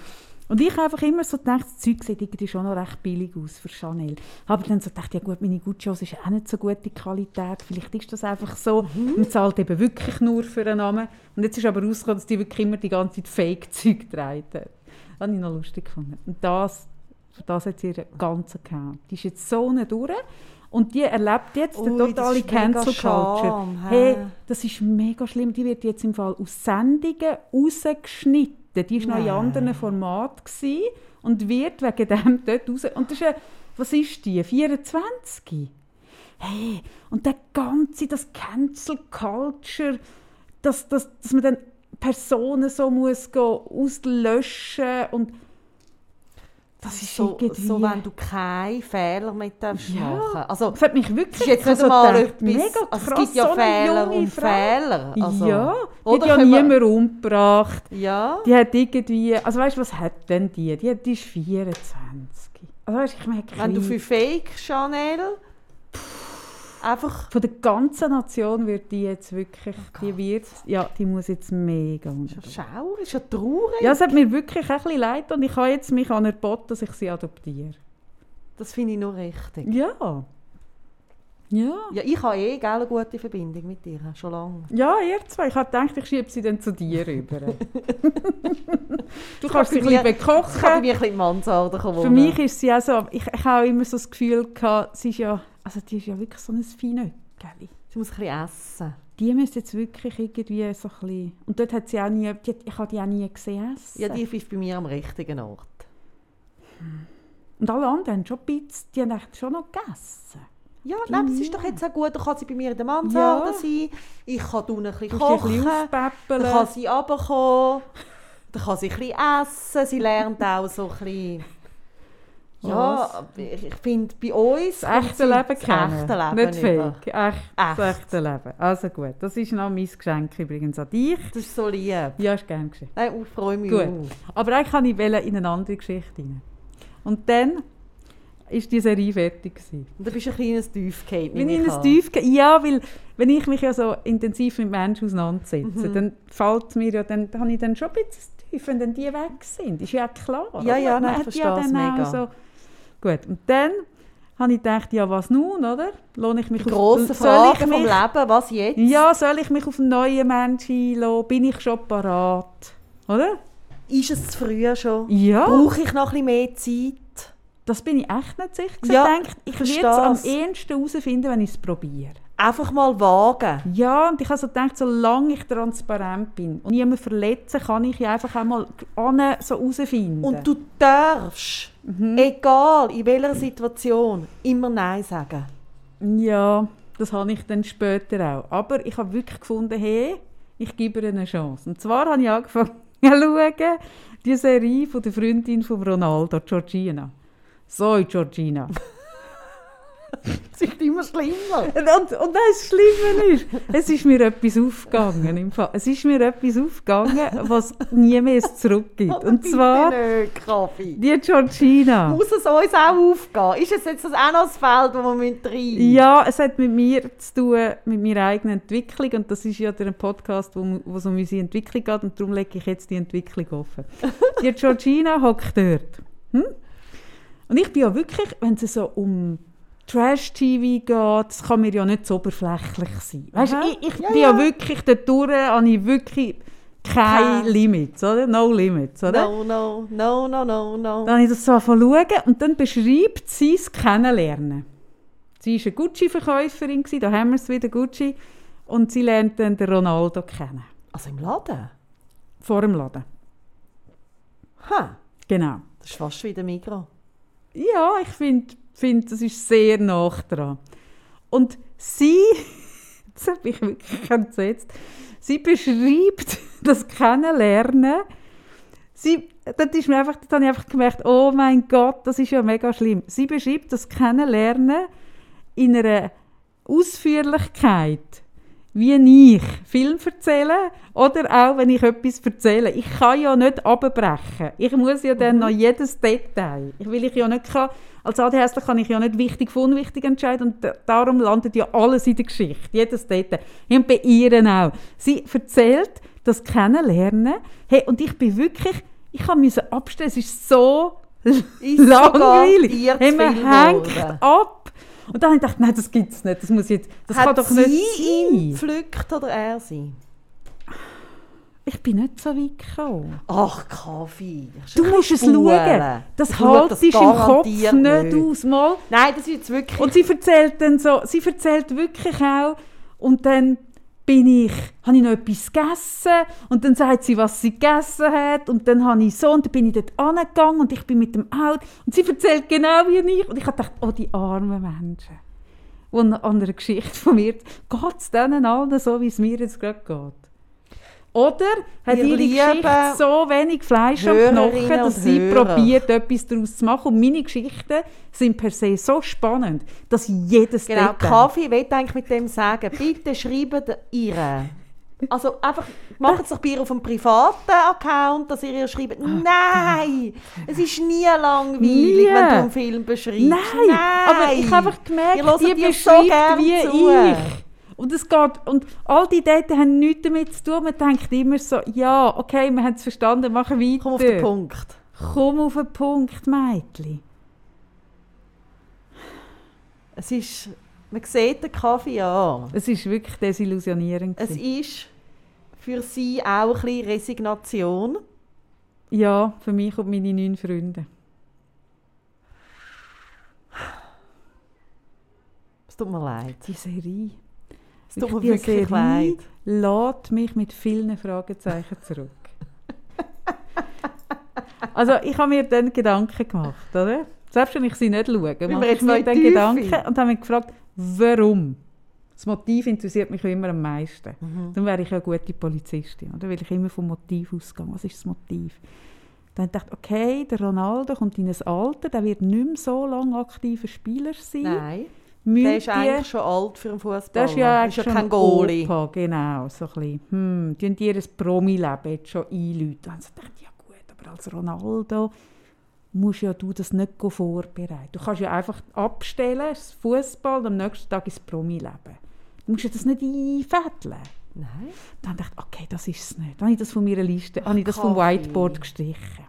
Und ich habe einfach immer so gedacht, das Zeug sieht irgendwie schon noch recht billig aus für Chanel. Aber dann so gedacht, ja gut, meine Gucci-Hose ist auch nicht so gute Qualität. Vielleicht ist das einfach so. Man zahlt eben wirklich nur für einen Namen. Und jetzt ist aber rausgekommen, dass die wirklich immer die ganze Zeit Fake-Zeug getragen hat. Das habe ich noch lustig gefunden. Und das, das hat sie ihren ganzen Account. Die ist jetzt so nicht durch. Und die erlebt jetzt Ui, den das totale ist mega Cancel Culture. Scham? Hey, das ist mega schlimm. Die wird jetzt im Fall aus Sendungen rausgeschnitten. Die war noch in anderen Formaten gewesen und wird wegen dem dort raus. Und das ist eine, was ist die? 24? Hey, und der ganze, das Cancel Culture, dass, dass, dass man dann Personen so muss gehen, auslöschen und das ist so, so, wenn du keinen Fehler mehr darfst Ja. machen Also, das hat mich wirklich jetzt nicht also gedacht, etwas... mega also, es krass, gibt ja so Fehler und Frau. Fehler. Also, ja, die hat ja niemand umgebracht. Ja. Die hat irgendwie, also weißt du, was hat denn die? Die, die ist 24. Also weißt, ich merke, Wenn du für Fake Chanel einfach... von der ganzen Nation wird die jetzt wirklich, die wird, ja, die muss jetzt mega unter. Schau, ist ja traurig. Ja, es hat mir wirklich ein bisschen leid und ich habe jetzt mich anerboten, dass ich sie adoptiere. Das finde ich nur richtig. Ja. Ja. Ja, ich habe eh gell, eine gute Verbindung mit dir, schon lange. Ja, ihr zwei. Ich habe gedacht, ich schiebe sie dann zu dir rüber. du kannst sie ein bisschen mir- Ich kann bekochen. mir ein bisschen in die Mansarde kommen. Für mich ist sie auch so, ich, ich habe immer so das Gefühl gehabt, sie ist ja, also die ist ja wirklich so ein Feinöckeli. Sie muss ein bisschen essen. Die müsste jetzt wirklich irgendwie so ein bisschen, und dort hat sie auch nie, die, ich habe die auch nie gesehen essen. Ja, die ist bei mir am richtigen Ort. und alle anderen haben schon Pizza, die haben echt schon noch gegessen. Ja, nein, das ist doch jetzt auch gut. Dann kann sie bei mir in der Mansarde Ja. sein. Ich kann unten ein bisschen kochen. ein bisschen Dann kann sie runterkommen. Dann kann sie ein bisschen essen. Sie lernt auch so ein bisschen... Ja, ich finde, bei uns Das echte Leben das kennen. echte Leben Nicht über. fake. Echt, Das Echt. echte Leben. Also gut, das ist noch mein Geschenk übrigens an dich. Das ist so lieb. Ja, ist gerne geschehen. Nein, ich freue mich Gut. auch. Aber eigentlich kann ich in eine andere Geschichte rein. Und dann ist die Serie fertig gewesen. Und du bist ein kleines Tiefgate. Wenn ich in ein Tief ja, weil wenn ich mich ja so intensiv mit Menschen auseinandersetze, Mhm. dann fällt mir ja, dann habe ich dann schon ein bisschen tief, wenn dann die weg sind. Ist ja klar. Ja, ja, nein, ich verstehe es mega. So. Gut, und dann habe ich gedacht, ja, was nun, oder? Lohne ich mich Die auf- soll Fragen ich vom mich- Leben, was jetzt? Ja, soll ich mich auf einen neuen Menschen einlassen? Bin ich schon parat? Oder? Ist es zu früh schon? Ja. Brauche ich noch ein bisschen mehr Zeit? Das bin ich echt nicht sicher. Ich Ja, denke, ich werde es am es. ehesten herausfinden, wenn ich es probiere. Einfach mal wagen. Ja, und ich habe so gedacht, solange ich transparent bin und niemanden verletzen, kann ich einfach einmal an so herausfinden. Und du darfst, Mhm. egal in welcher Situation, immer Nein sagen. Ja, das habe ich dann später auch. Aber ich habe wirklich gefunden, hey, ich gebe ihr eine Chance. Und zwar habe ich angefangen zu schauen, die Serie von der Freundin von Ronaldo, Georgina. So, Georgina. Es ist immer schlimmer. Und, und das Schlimme ist, es ist mir etwas aufgegangen. Im Fall. Es ist mir etwas aufgegangen, was nie mehr zurückgibt. Und zwar Nicht, Kaffee. die Georgina. Muss es uns auch aufgehen? Ist es jetzt das auch noch das Feld, wo wir rein Ja, es hat mit mir zu tun, mit meiner eigenen Entwicklung. Und das ist ja der Podcast, wo, wo es um unsere Entwicklung geht. Und darum lege ich jetzt die Entwicklung offen. Die Georgina hockt dort. Hm? Und ich bin ja wirklich, wenn es so um Trash-TV geht, das kann mir ja nicht so oberflächlich sein. Weißt, Aha. ich ich Ja, bin ja, ja. wirklich dort durch, habe ich wirklich keine Kein- Limits, oder? No Limits, oder? No, no, no, no, no, no. Dann habe ich das so schauen und dann beschreibt sie das Kennenlernen. Sie war eine Gucci-Verkäuferin, da haben wir es wieder, Gucci. Und sie lernt dann den Ronaldo kennen. Also im Laden? Vor dem Laden. Ha, Genau. das ist fast wie der Migros. Ja, ich finde, find, das ist sehr nah dran. Und sie, jetzt habe ich wirklich entsetzt, sie beschreibt das Kennenlernen. Sie, das ist mir einfach, das habe ich einfach gemerkt, oh mein Gott, das ist ja mega schlimm. Sie beschreibt das Kennenlernen in einer Ausführlichkeit, wie ich Film erzähle oder auch, wenn ich etwas erzähle. Ich kann ja nicht abbrechen. Ich muss ja dann noch jedes Detail. Ich will ich ja nicht kann, als ADHS kann ich ja nicht wichtig von unwichtig entscheiden und da- darum landet ja alles in der Geschichte, jedes Detail. Und bei ihr auch. Sie erzählt das Kennenlernen. Hey, und ich bin wirklich, ich müssen abstellen. Es ist so Ist langweilig. Hey, man hängt ab. Und dann habe ich gedacht, nein, das gibt es nicht. Das, muss jetzt, das kann Hat doch sie nicht ihn sein. pflückt oder er sie? Ich bin nicht so weit gekommen. Ach, Kaffee. Du musst es schauen. Das haltest im Kopf garantiert nicht aus. Mal. Nein, das ist jetzt wirklich... Und sie erzählt dann so, sie erzählt wirklich auch, und dann bin ich, habe ich noch etwas gegessen und dann sagt sie, was sie gegessen hat und dann habe ich so und dann bin ich dort angegangen und ich bin mit dem Auto und sie erzählt genau wie ich und ich habe gedacht, oh die armen Menschen, die an einer Geschichte von mir, geht es denen allen so, wie es mir jetzt gerade geht? Oder hat Ihr ihre Geschichte so wenig Fleisch am Knochen, dass sie Hörer. probiert, etwas daraus zu machen. Und meine Geschichten sind per se so spannend, dass jedes Genau, Detail- Kaffee, ich will eigentlich mit dem sagen, bitte schreibt ihr. Also einfach, macht es doch bei ihr auf einem privaten Account, dass ihr ihr schreibt, nein, es ist nie langweilig, Nie. wenn du einen Film beschreibst. Nein, aber ich habe einfach gemerkt, hören die so beschreibt gern wie zu. ich. Und es geht, und all die Daten haben nichts damit zu tun. Man denkt immer so, ja, okay, wir haben es verstanden, machen weiter. Komm auf den Punkt. Komm auf den Punkt, Mädchen. Es ist, man sieht den Kaffee an. Es ist wirklich desillusionierend. Es ist für sie auch ein bisschen Resignation. ja, für mich und meine neun Freunde. Es tut mir leid. Die Serie. Es tut mir wirklich leid. lässt mich mit vielen Fragezeichen zurück. also ich habe mir dann Gedanken gemacht, oder? Selbst wenn ich sie nicht schaue, mache ich mir dann? Gedanken und habe mich gefragt, warum? Das Motiv interessiert mich immer am meisten. Mhm. Dann wäre ich ja eine gute Polizistin, oder? Weil ich immer vom Motiv ausgehe. Was ist das Motiv? Dann dachte ich, okay, der Ronaldo kommt in ein Alter, der wird nicht mehr so lange aktiver Spieler sein. Nein. Müssen Der ist die- eigentlich schon alt für einen Fußball. das ist ja, ist ja schon kein Goalie. Opa, genau, so ein bisschen. Hm, die haben ihr Promi-Leben jetzt schon einläuten. Dann dachte ich, ja gut, aber als Ronaldo musst ja du das nicht vorbereiten. Du kannst ja einfach abstellen, das Fußball, und am nächsten Tag ist das Promi-Leben. Du musst ja das nicht einfädeln. Nein. Dann dachte ich, okay, das ist es nicht. Dann habe ich das von meiner Liste, habe ich das vom. Whiteboard gestrichen.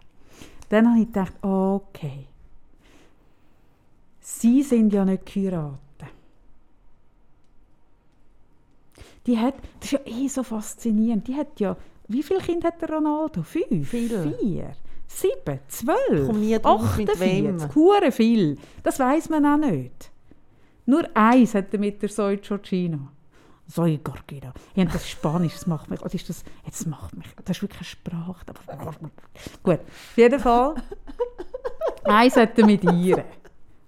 Dann habe ich gedacht, okay, sie sind ja nicht geheiratet. Die hat, das ist ja eh so faszinierend, die hat ja, wie viele Kinder hat der Ronaldo? Fünf? Viele. Vier? Sieben? Zwölf? Drauf, mit wem. Hure viel. Das weiß man auch nicht. Nur eins hat er mit der Zoe Georgina. Zoe Georgina. Ich habe das Spanisch, das macht mich, oder ist das, jetzt macht mich, das ist wirklich eine Sprache. aber- Gut, auf jeden Fall. eins hat er mit ihr.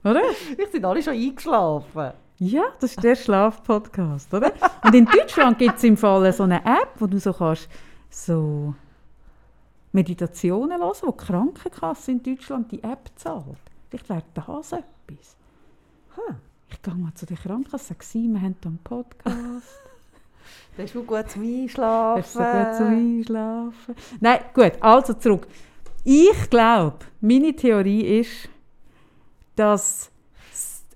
Oder? Wir sind alle schon eingeschlafen. Ja, das ist der Schlafpodcast, oder? Und in Deutschland gibt es im Fall so eine App, wo du so kannst so Meditationen hören, wo die Krankenkasse in Deutschland die App zahlt. Vielleicht wäre das etwas. Hm. Ich gehe mal zu der Krankenkasse, sage sie, wir haben hier einen Podcast. Das ist schon gut zum Einschlafen. Das ist so gut zum Einschlafen. Nein, gut, also zurück. Ich glaube, meine Theorie ist, dass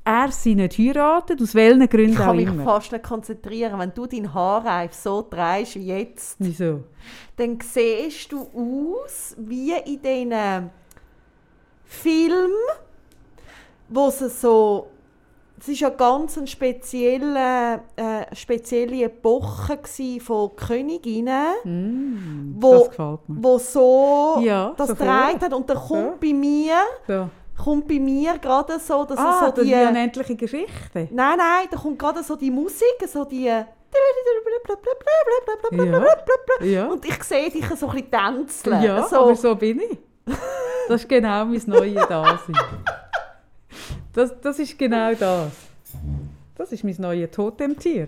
er sie nicht heiratet, aus welchen Gründen Ich auch kann mich immer. fast nicht konzentrieren. Wenn du deinen Haarreif so drehst wie jetzt, Wieso? dann siehst du aus wie in diesen Filmen, wo sie so... Es war ja ganz eine spezielle, äh, spezielle Epoche von Königinnen, wo, Mm, mir. wo so Ja, das so gedreht vor. hat. Und dann kommt Ja. bei mir So. Kommt bei mir gerade so, dass Ah, so die... eine unendliche Geschichte. Nein, nein, da kommt gerade so die Musik, so die... Ja. Und ich sehe dich so ein bisschen tänzeln. Ja, so. aber so bin ich. Das ist genau mein neues Dasein. Das, das ist genau das. Das ist mein neues Totemtier.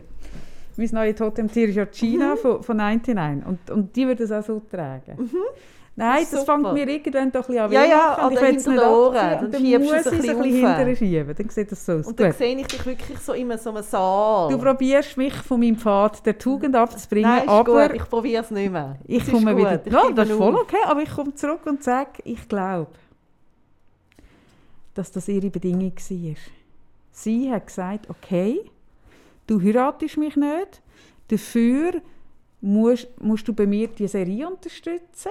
Mein neues Totemtier ist ja die China von, von 99 und, und die würde es auch so tragen. Nein, das Super. fängt mir irgendwann doch ein bisschen an Ja, ja, an ich den Hinterohren. abziehen. Dann dann schiebst du es ein bisschen bisschen schieben. Dann sieht das so aus. Und dann Gut. sehe ich dich wirklich so in so einem Saal. Du probierst mich von meinem Pfad der Tugend abzubringen, Nein, aber gut, ich probiere es nicht mehr. Ich komme gut, wieder. ich Ja, das ist voll okay, aber ich komme zurück und sage, ich glaube, dass das ihre Bedingung war. Sie hat gesagt, okay, du heiratest mich nicht, dafür musst, musst du bei mir die Serie unterstützen.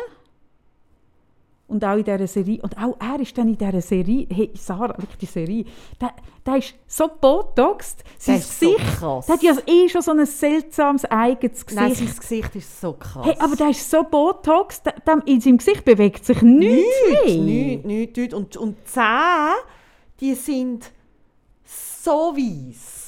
Und auch in dieser Serie, und auch er ist dann in dieser Serie, hey Sarah, wirklich die Serie, der, der ist so botoxt, sein ist so Gesicht, krass. der hat ja eh schon so ein seltsames eigenes Gesicht. Nein, sein Gesicht ist so krass. Hey, aber der ist so Botox, der, der, in seinem Gesicht bewegt sich nichts mehr. Nichts, nichts, nichts. Und, und die Zähne, die sind so weiss.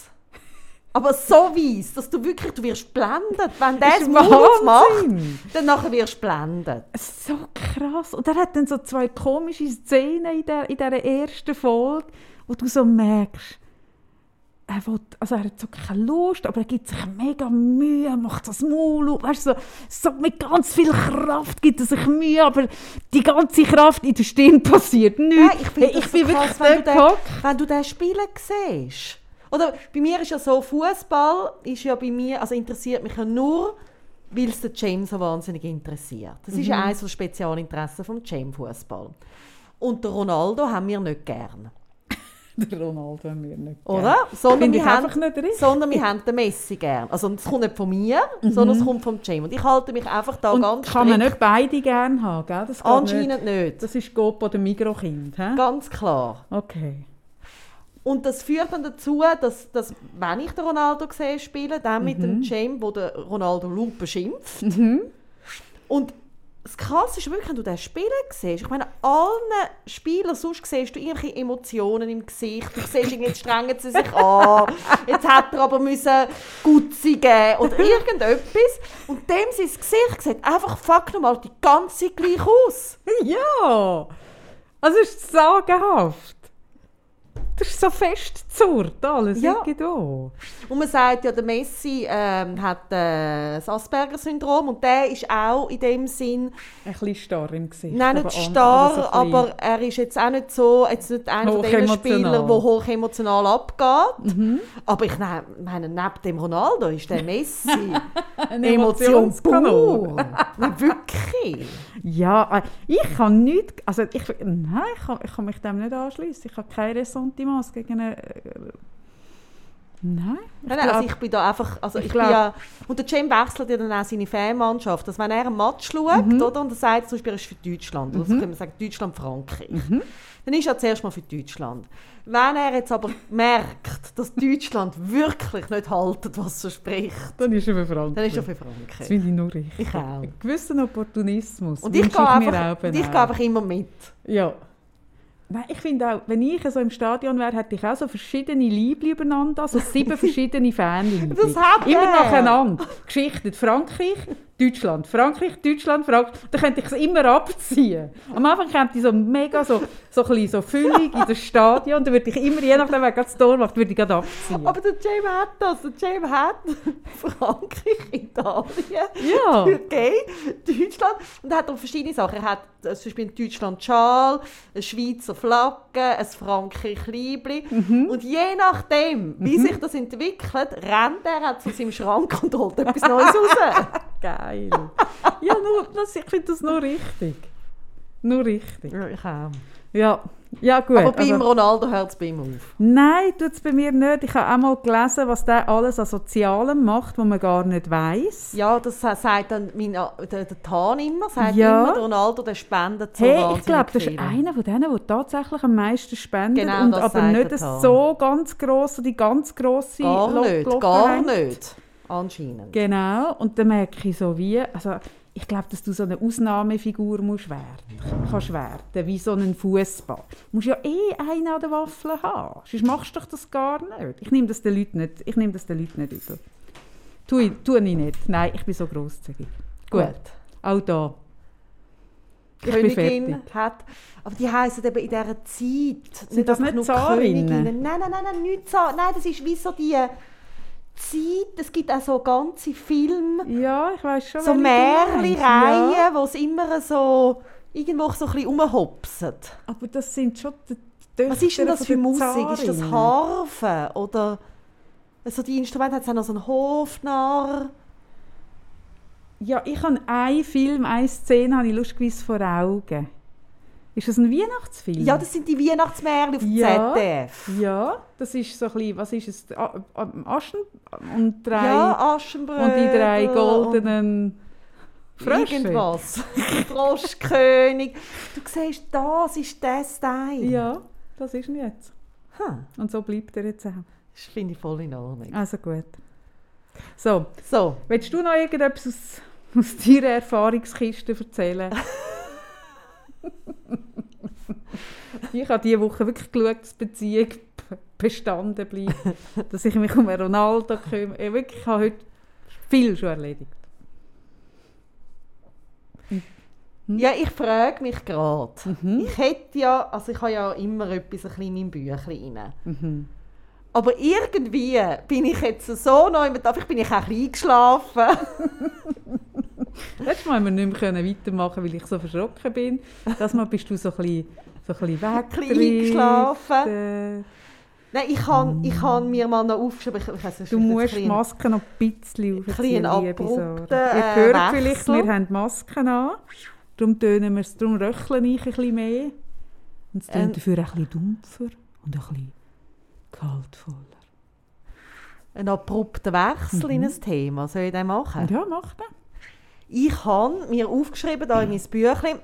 Aber so weiss, dass du wirklich, du wirst blendet. Wenn der aufmacht, Wahnsinn. dann nachher wirst du blendet. So krass. Und er hat dann so zwei komische Szenen in, der, in dieser ersten Folge, wo du so merkst, er, will, also er hat so keine Lust, aber er gibt sich mega Mühe, er macht das Maul auf, weißt, du, so, so mit ganz viel Kraft gibt er sich Mühe, aber die ganze Kraft in der Stirn passiert nichts. Nein, ich Hey, bin so krass, wirklich wenn du, den, wenn du den spielen siehst. Oder bei mir ist ja so, Fußball ist ja bei mir, also interessiert mich ja nur, weil es den James so wahnsinnig interessiert. Das Mhm. ist ja eines der Spezialinteressen vom James Fußball. Und den Ronaldo haben wir nicht gern. Der Ronaldo haben wir nicht Oder? gern. Sondern Finde wir, haben, nicht richtig. sondern wir haben den Messi gern. Also es kommt nicht von mir, sondern es kommt vom James. Und ich halte mich einfach da Mhm. Und ganz kann man strikt- nicht beide gerne haben, gell? Das Anscheinend nicht. nicht. Das ist Gop oder Mikrokind? Ganz klar. Okay. Und das führt dann dazu, dass, dass wenn ich den Ronaldo sehe spielen, dann mit Mhm. dem James, wo der Ronaldo Lupe schimpft. Und das Krasse ist wirklich, wenn du den spielen siehst, ich meine, allen Spielern sonst siehst du irgendwelche Emotionen im Gesicht. Du siehst, jetzt strengen sie sich an, jetzt hat er aber müssen Gutzi geben oder irgendetwas. Und dem sein Gesicht sieht einfach fuck nochmal die ganze gleich aus. Ja! Also ist sagenhaft. Das ist so fest zurrt, alles Ja. irgendwo. Und man sagt ja, der Messi ähm, hat äh, das Asperger-Syndrom und der ist auch in dem Sinn, Ein bisschen starr im Gesicht. nein, aber nicht an- starr, so ein bisschen- aber er ist jetzt auch nicht so, jetzt nicht einer Hochemotional. Spielern, der hochemotional abgeht. Mhm. Aber ich ne- meine, neben dem Ronaldo ist der Messi Ein Emotion pur. Nein, wirklich. Ja, äh, ich kann nicht, also ich, nein, ich kann, ich kann mich dem nicht anschließen. Ich habe keine Ressentiments gegen eine, äh, Nein. Nein, nein, also ich bin da einfach, also ich, ich bin glaub- ja, und der Cem wechselt ja dann auch seine Fanmannschaft, dass wenn er einen Match schaut, Mhm. oder, und er sagt zum Beispiel, er ist für Deutschland, oder so können wir sagen, Deutschland, Frankreich, Mhm. dann ist er zuerst mal für Deutschland. Wenn er jetzt aber merkt, dass Deutschland wirklich nicht haltet, was er spricht, Dann ist er für Frankreich. dann ist er für Das Frankreich. finde ich nur richtig. Ich auch. Einen gewissen Opportunismus Und ich gehe einfach, und ich gehe einfach immer mit. Ja. Ich finde auch, wenn ich so im Stadion wäre, hätte ich auch so verschiedene Liebli übereinander, so sieben verschiedene Fanliebli. Das hat Immer er. nacheinander. Geschichtet Frankreich, Deutschland, Frankreich, Deutschland, Frankreich. Dann könnte ich es immer abziehen. Am Anfang kommt die so mega so, so, so füllig in das Stadion, dann würde ich immer, je nachdem, wer das Tor macht, würde ich gerade abziehen. Aber der Cem hat das. Der Cem hat Frankreich, Italien, Ja. Türkei, Deutschland. Und er hat auch verschiedene Sachen. Er hat äh, zum Beispiel in Deutschland Schal, eine Schweizer Flagge, ein Frankreich Liebli. Mhm. Und je nachdem, wie sich das entwickelt, rennt er auch zu seinem Schrank und holt etwas Neues raus. Geil. Ja, nur, das, ich finde das nur richtig. Nur richtig. Ja, ich auch. Ja, ja gut. Aber beim also- Ronaldo hört es bei ihm auf. Nein, tut es bei mir nicht. Ich habe auch mal gelesen, was der alles an Sozialem macht, was man gar nicht weiß. Ja, das sagt dann mein, der, der Tan immer. Sagt Ja. immer, Ronaldo der spendet so Hey, ich glaube, das ist einer von denen, der tatsächlich am meisten spendet Genau, und das aber nicht so ganz gross, die ganz grosse Gar nicht, Glocke gar hängt. nicht. Anscheinend. Genau, und dann merke ich so wie, also ich glaube, dass du so eine Ausnahmefigur musst werden, kannst werden, wie so ein Fußball. Du musst ja eh einen an der Waffel haben, sonst machst du doch das gar nicht. Ich nehme das den Leuten nicht, ich nehme das den Leuten nicht übel. Tue tue ich nicht. Nein, ich bin so grosszügig. Gut, auch da. Ich bin Königin fertig. hat. Aber die heißen eben in dieser Zeit. Sind das einfach nicht nur Zarinnen? Nein, nein, nein, nein, nicht Zar. Nein, das ist wie so die Zeit. Es gibt auch so ganze Filme, Ja, ich weiß schon, so du meinst. Ja, wo es immer so irgendwo so ein bisschen rumhopsen. aber das sind schon die die Was ist denn Töchter das für Musik? Ist das. Harfe? Oder also die Instrumente hat es auch noch so einen Hofnarr. Ja, ich habe einen Film, eine Szene habe ich lustigerweise vor Augen. Ist das ein Weihnachtsfilm? Ja, das sind die Weihnachtsmärchen auf dem Ja. ZDF. Ja, das ist so ein bisschen, was ist es? Aschen und drei Ja, Aschenbrödel. und die drei goldenen Frösche. Irgendwas. Froschkönig. Du siehst, das ist der Style. Ja, das ist ihn jetzt. Hm, Und so bleibt er jetzt auch. das finde ich voll in Ordnung. Also gut. So, So, willst du noch irgendetwas aus, aus deiner Erfahrungskiste erzählen? ich habe diese Woche wirklich geschaut, dass die Beziehung bestanden bleibt. dass ich mich um Ronaldo kümmere. Ich wirklich, ich habe heute viel schon erledigt. Hm? ja, ich frage mich gerade. Mhm. Ich hätte ja, also ich habe ja immer etwas ein bisschen in meinem Büchlein rein. Mhm. Aber irgendwie bin ich jetzt so neu vielleicht bin ich auch ein bisschen eingeschlafen. Letztes Mal haben wir nicht mehr weitermachen, weil ich so verschrocken bin. Das Mal bist du so ein bisschen, so ein bisschen weg. Ein bisschen eingeschlafen. Äh, Nein, ich habe ich han mir mal noch aufgeschrieben, ich, ich weiss, das Du ein musst die Maske noch ein bisschen aufziehen, liebe Sarah. Ihr äh, hört vielleicht, Wechsel. wir haben Masken an. Darum tönen wir es, darum röcheln ich ein bisschen mehr. Und es tönt Ähm. dafür ein bisschen dumpfer und ein bisschen kaltvoller. einen abrupten Wechsel in ein Thema. Soll ich den machen? Ja, mach das. Ich habe mir aufgeschrieben, da in mein Büchlein,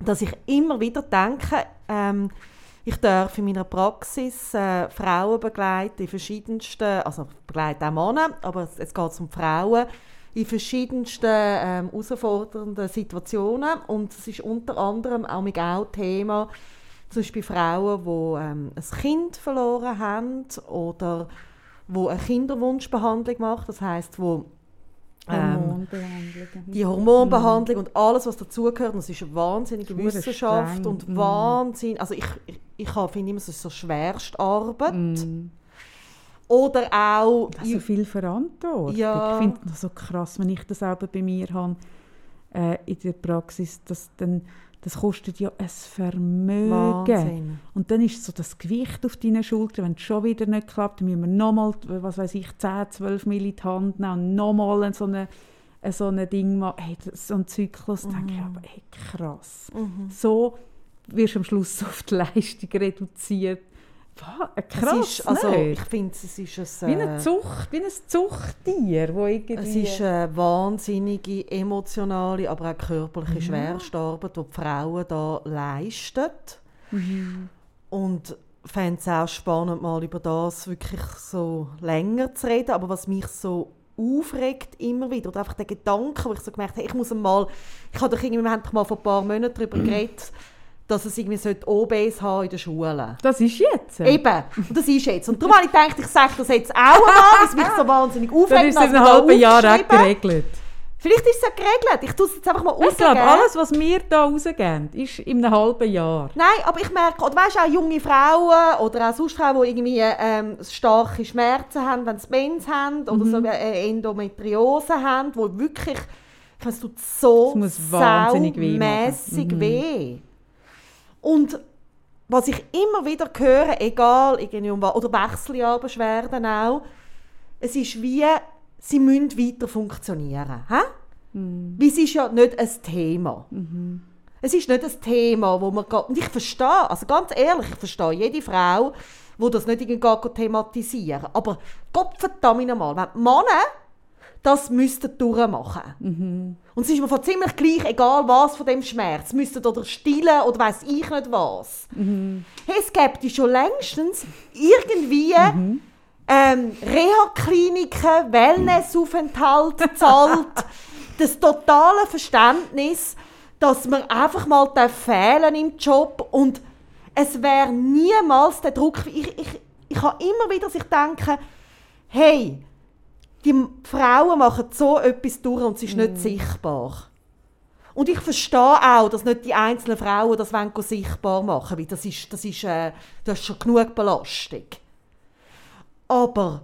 dass ich immer wieder denke, ähm, ich darf in meiner Praxis äh, Frauen begleiten in verschiedensten, also begleite auch Männer, aber es- jetzt geht es um Frauen, in verschiedensten ähm, herausfordernden Situationen. Und es ist unter anderem auch auch Thema, zum Beispiel Frauen, die ähm, ein Kind verloren haben oder wo eine Kinderwunschbehandlung macht, das heißt, wo ähm, Hormonbehandlungen. die Hormonbehandlung und alles, was dazugehört. Es ist eine wahnsinnige Hure Wissenschaft streng. und Mhm. Wahnsinn. Also ich, ich, ich finde immer, es ist so Schwerstarbeit. Mm. Oder auch... So viel Verantwortung. Ja. Ich finde das so krass, wenn ich das auch bei mir habe, äh, in der Praxis, dass dann das kostet ja ein Vermögen. Wahnsinn. Und dann ist so das Gewicht auf deinen Schultern, wenn es schon wieder nicht klappt, dann müssen wir nochmal, was weiß ich, 10, 12 Mil in die Hand nehmen und nochmal so eine so ein Ding machen. Hey, so ein Zyklus, mhm. denke ich aber, hey, krass. Mhm. So wirst du am Schluss auf die Leistung reduziert. Krass, ist, also ich finde, es ist ein... Wie eine äh, Zucht, wie ein Zuchttier, wo irgendwie... Es ist eine wahnsinnige emotionale, aber auch körperliche mhm. Schwerstarbeit, die die Frauen da leisten. Mhm. Und ich fände es auch spannend, mal über das wirklich so länger zu reden. Aber was mich so aufregt immer wieder, oder einfach der Gedanke, wo ich so gemerkt habe, ich muss mal... Ich habe doch irgendwie, wir haben mal vor ein paar Monaten darüber geredet, dass es irgendwie OBs haben in den Schulen. Das ist jetzt? Eben, und das ist jetzt. Und darum habe ich gedacht, ich sage das jetzt auch einmal, weil es mich so wahnsinnig aufregt. Dann ist es in einem halben Jahr auch geregelt. Vielleicht ist es ja geregelt. Ich tue es jetzt einfach mal Ich glaube, alles, was wir hier rausgeben, ist in einem halben Jahr. Nein, aber ich merke, oder weißt, auch junge Frauen oder auch sonst Frauen, die irgendwie ähm, starke Schmerzen haben, wenn sie Mens haben oder mhm. so äh, Endometriose haben, wo wirklich, es tut so saumässig weh. weh. Mhm. Und was ich immer wieder höre, egal irgendwie um oder Wechseljahrbeschwerden auch, es ist wie, sie müssen weiter funktionieren. Hä? Mhm. Weil es ist ja nicht ein Thema. Mhm. Es ist nicht ein Thema, wo man geht. Und ich verstehe, also ganz ehrlich, ich verstehe jede Frau, die das nicht irgendwie thematisieren Aber Gott verdammt nochmal, wenn Männer das müssten durchmachen. Mhm. Und es ist mir von ziemlich gleich, egal was von dem Schmerz, müssten oder stillen oder weiß ich nicht was. Mhm. Es gibt schon längstens irgendwie mhm. ähm, Reha-Kliniken, Wellnessaufenthalt zahlt, das totale Verständnis, dass man einfach mal fehlen im Job und es wäre niemals der Druck. Ich, ich, ich habe immer wieder sich denken, hey, die Frauen machen so etwas durch und es ist mm. nicht sichtbar. Und ich verstehe auch, dass nicht die einzelnen Frauen das wollen, sichtbar machen wollen, das ist, das, ist, äh, das ist schon genug Belastung. Aber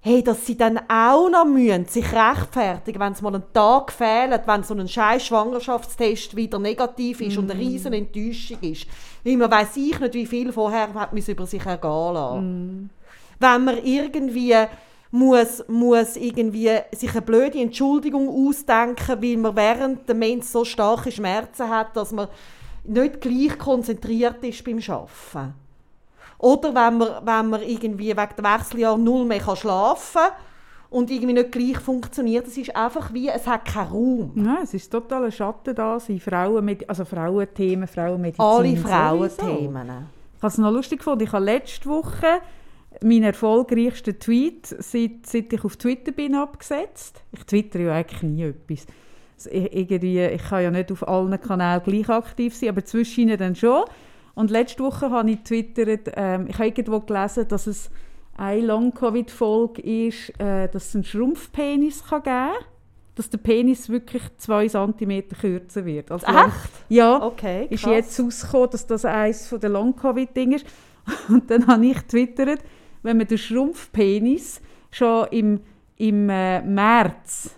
hey, dass sie dann auch noch müssen, sich rechtfertigen, wenn es mal einen Tag fehlt, wenn so ein scheiß Schwangerschaftstest wieder negativ ist mm. und eine riesen Enttäuschung ist. Weil man weiß ich nicht, wie viel vorher hat man über sich ergehen lassen. Mm. Wenn man irgendwie muss, muss irgendwie sich eine blöde Entschuldigung ausdenken, weil man während der Mensch so starke Schmerzen hat, dass man nicht gleich konzentriert ist beim Arbeiten. Oder wenn man, wenn man irgendwie wegen der Wechseljahr null mehr schlafen kann und irgendwie nicht gleich funktioniert. Es ist einfach wie, es hat keinen Raum. Ja, es ist total ein Schatten da, Frauen, also Frauenthemen, Frauenmedizin. Alle Frauenthemen. Ich habe es noch lustig gefunden, ich habe letzte Woche mein erfolgreichster Tweet, seit, seit ich auf Twitter bin, abgesetzt. Ich twitter ja eigentlich nie etwas. Irgendwie, ich kann ja nicht auf allen Kanälen gleich aktiv sein, aber zwischen ihnen dann schon. Und letzte Woche habe ich twittert, ähm, ich habe irgendwo gelesen, dass es eine Long-Covid-Folge ist, äh, dass es einen Schrumpfpenis kann geben kann. Dass der Penis wirklich zwei Zentimeter kürzer wird. Also Echt? Ja. Okay, krass. ist jetzt rausgekommen, dass das eines der Long-Covid-Dinge ist. Und dann habe ich twittert, wenn man den Schrumpfpenis schon im, im äh, März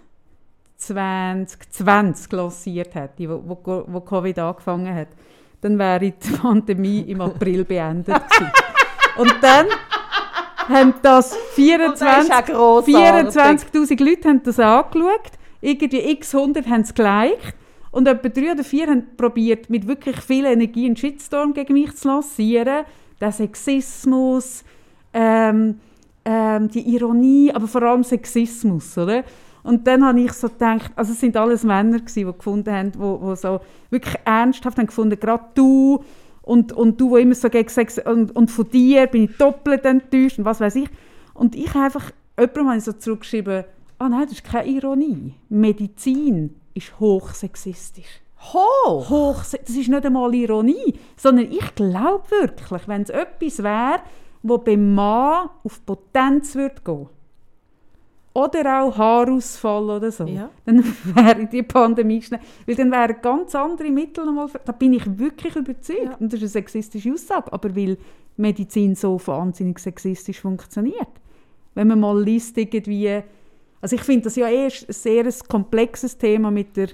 2020 lanciert hätte, wo, wo, wo Covid angefangen hat, dann wäre die Pandemie im April beendet gewesen. Und dann haben das 24.000 24 Leute haben das angeschaut, irgendwie x 100 haben es geliked und etwa drei oder vier haben probiert, mit wirklich viel Energie einen Shitstorm gegen mich zu lancieren. Der Sexismus, ähm, ähm, die Ironie, aber vor allem Sexismus, oder? Und dann habe ich so gedacht, also es sind alles Männer gewesen, die gefunden haben, wo, wo so wirklich ernsthaft haben gefunden, gerade du und, und du, wo immer so gegen Sex und, und von dir bin ich doppelt enttäuscht und was weiß ich. Und ich habe einfach, jemandem habe ich so zurückgeschrieben, ah oh nein, das ist keine Ironie. Medizin ist hochsexistisch. Hoch? Hoch, das ist nicht einmal Ironie, sondern ich glaube wirklich, wenn es etwas wäre, wo beim Mann auf Potenz würde gehen, oder auch Haarausfall oder so, Ja. dann wäre die Pandemie schnell, weil dann wären ganz andere Mittel nochmal, da bin ich wirklich überzeugt. Ja. Und das ist eine sexistische Aussage, aber weil Medizin so wahnsinnig sexistisch funktioniert. Wenn man mal liest, irgendwie, also ich finde das ja eh ein sehr ein komplexes Thema mit der,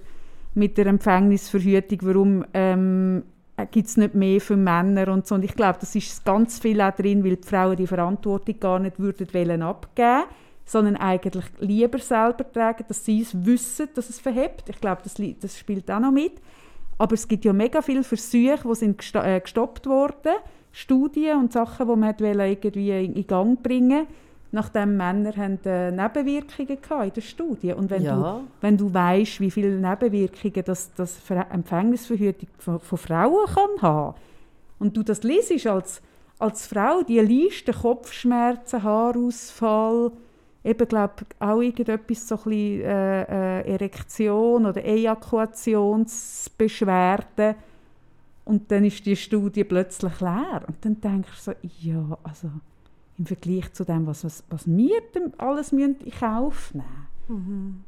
mit der Empfängnisverhütung, warum ähm, gibt es nicht mehr für Männer und so. Und ich glaube, das ist ganz viel auch drin, weil die Frauen die Verantwortung gar nicht würden wollen abgeben sondern eigentlich lieber selber tragen, dass sie es wissen, dass es verhebt. Ich glaube, das, das spielt auch noch mit. Aber es gibt ja mega viele Versuche, die sind äh, gestoppt wurden, Studien und Sachen, die man irgendwie in Gang bringen nachdem Männer haben, äh, Nebenwirkungen hatten in der Studie. Und wenn Ja. du, wenn du weißt, wie viele Nebenwirkungen das, das Ver- Empfängnisverhütung von, von Frauen kann haben und du das liest als, als Frau, die Liste, Kopfschmerzen, Haarausfall, eben glaube auch irgendetwas so ein bisschen, äh, äh, Erektion oder Ejakulationsbeschwerden und dann ist die Studie plötzlich leer und dann denkst du so, ja, also im Vergleich zu dem, was, was, was wir alles müssen in Kauf nehmen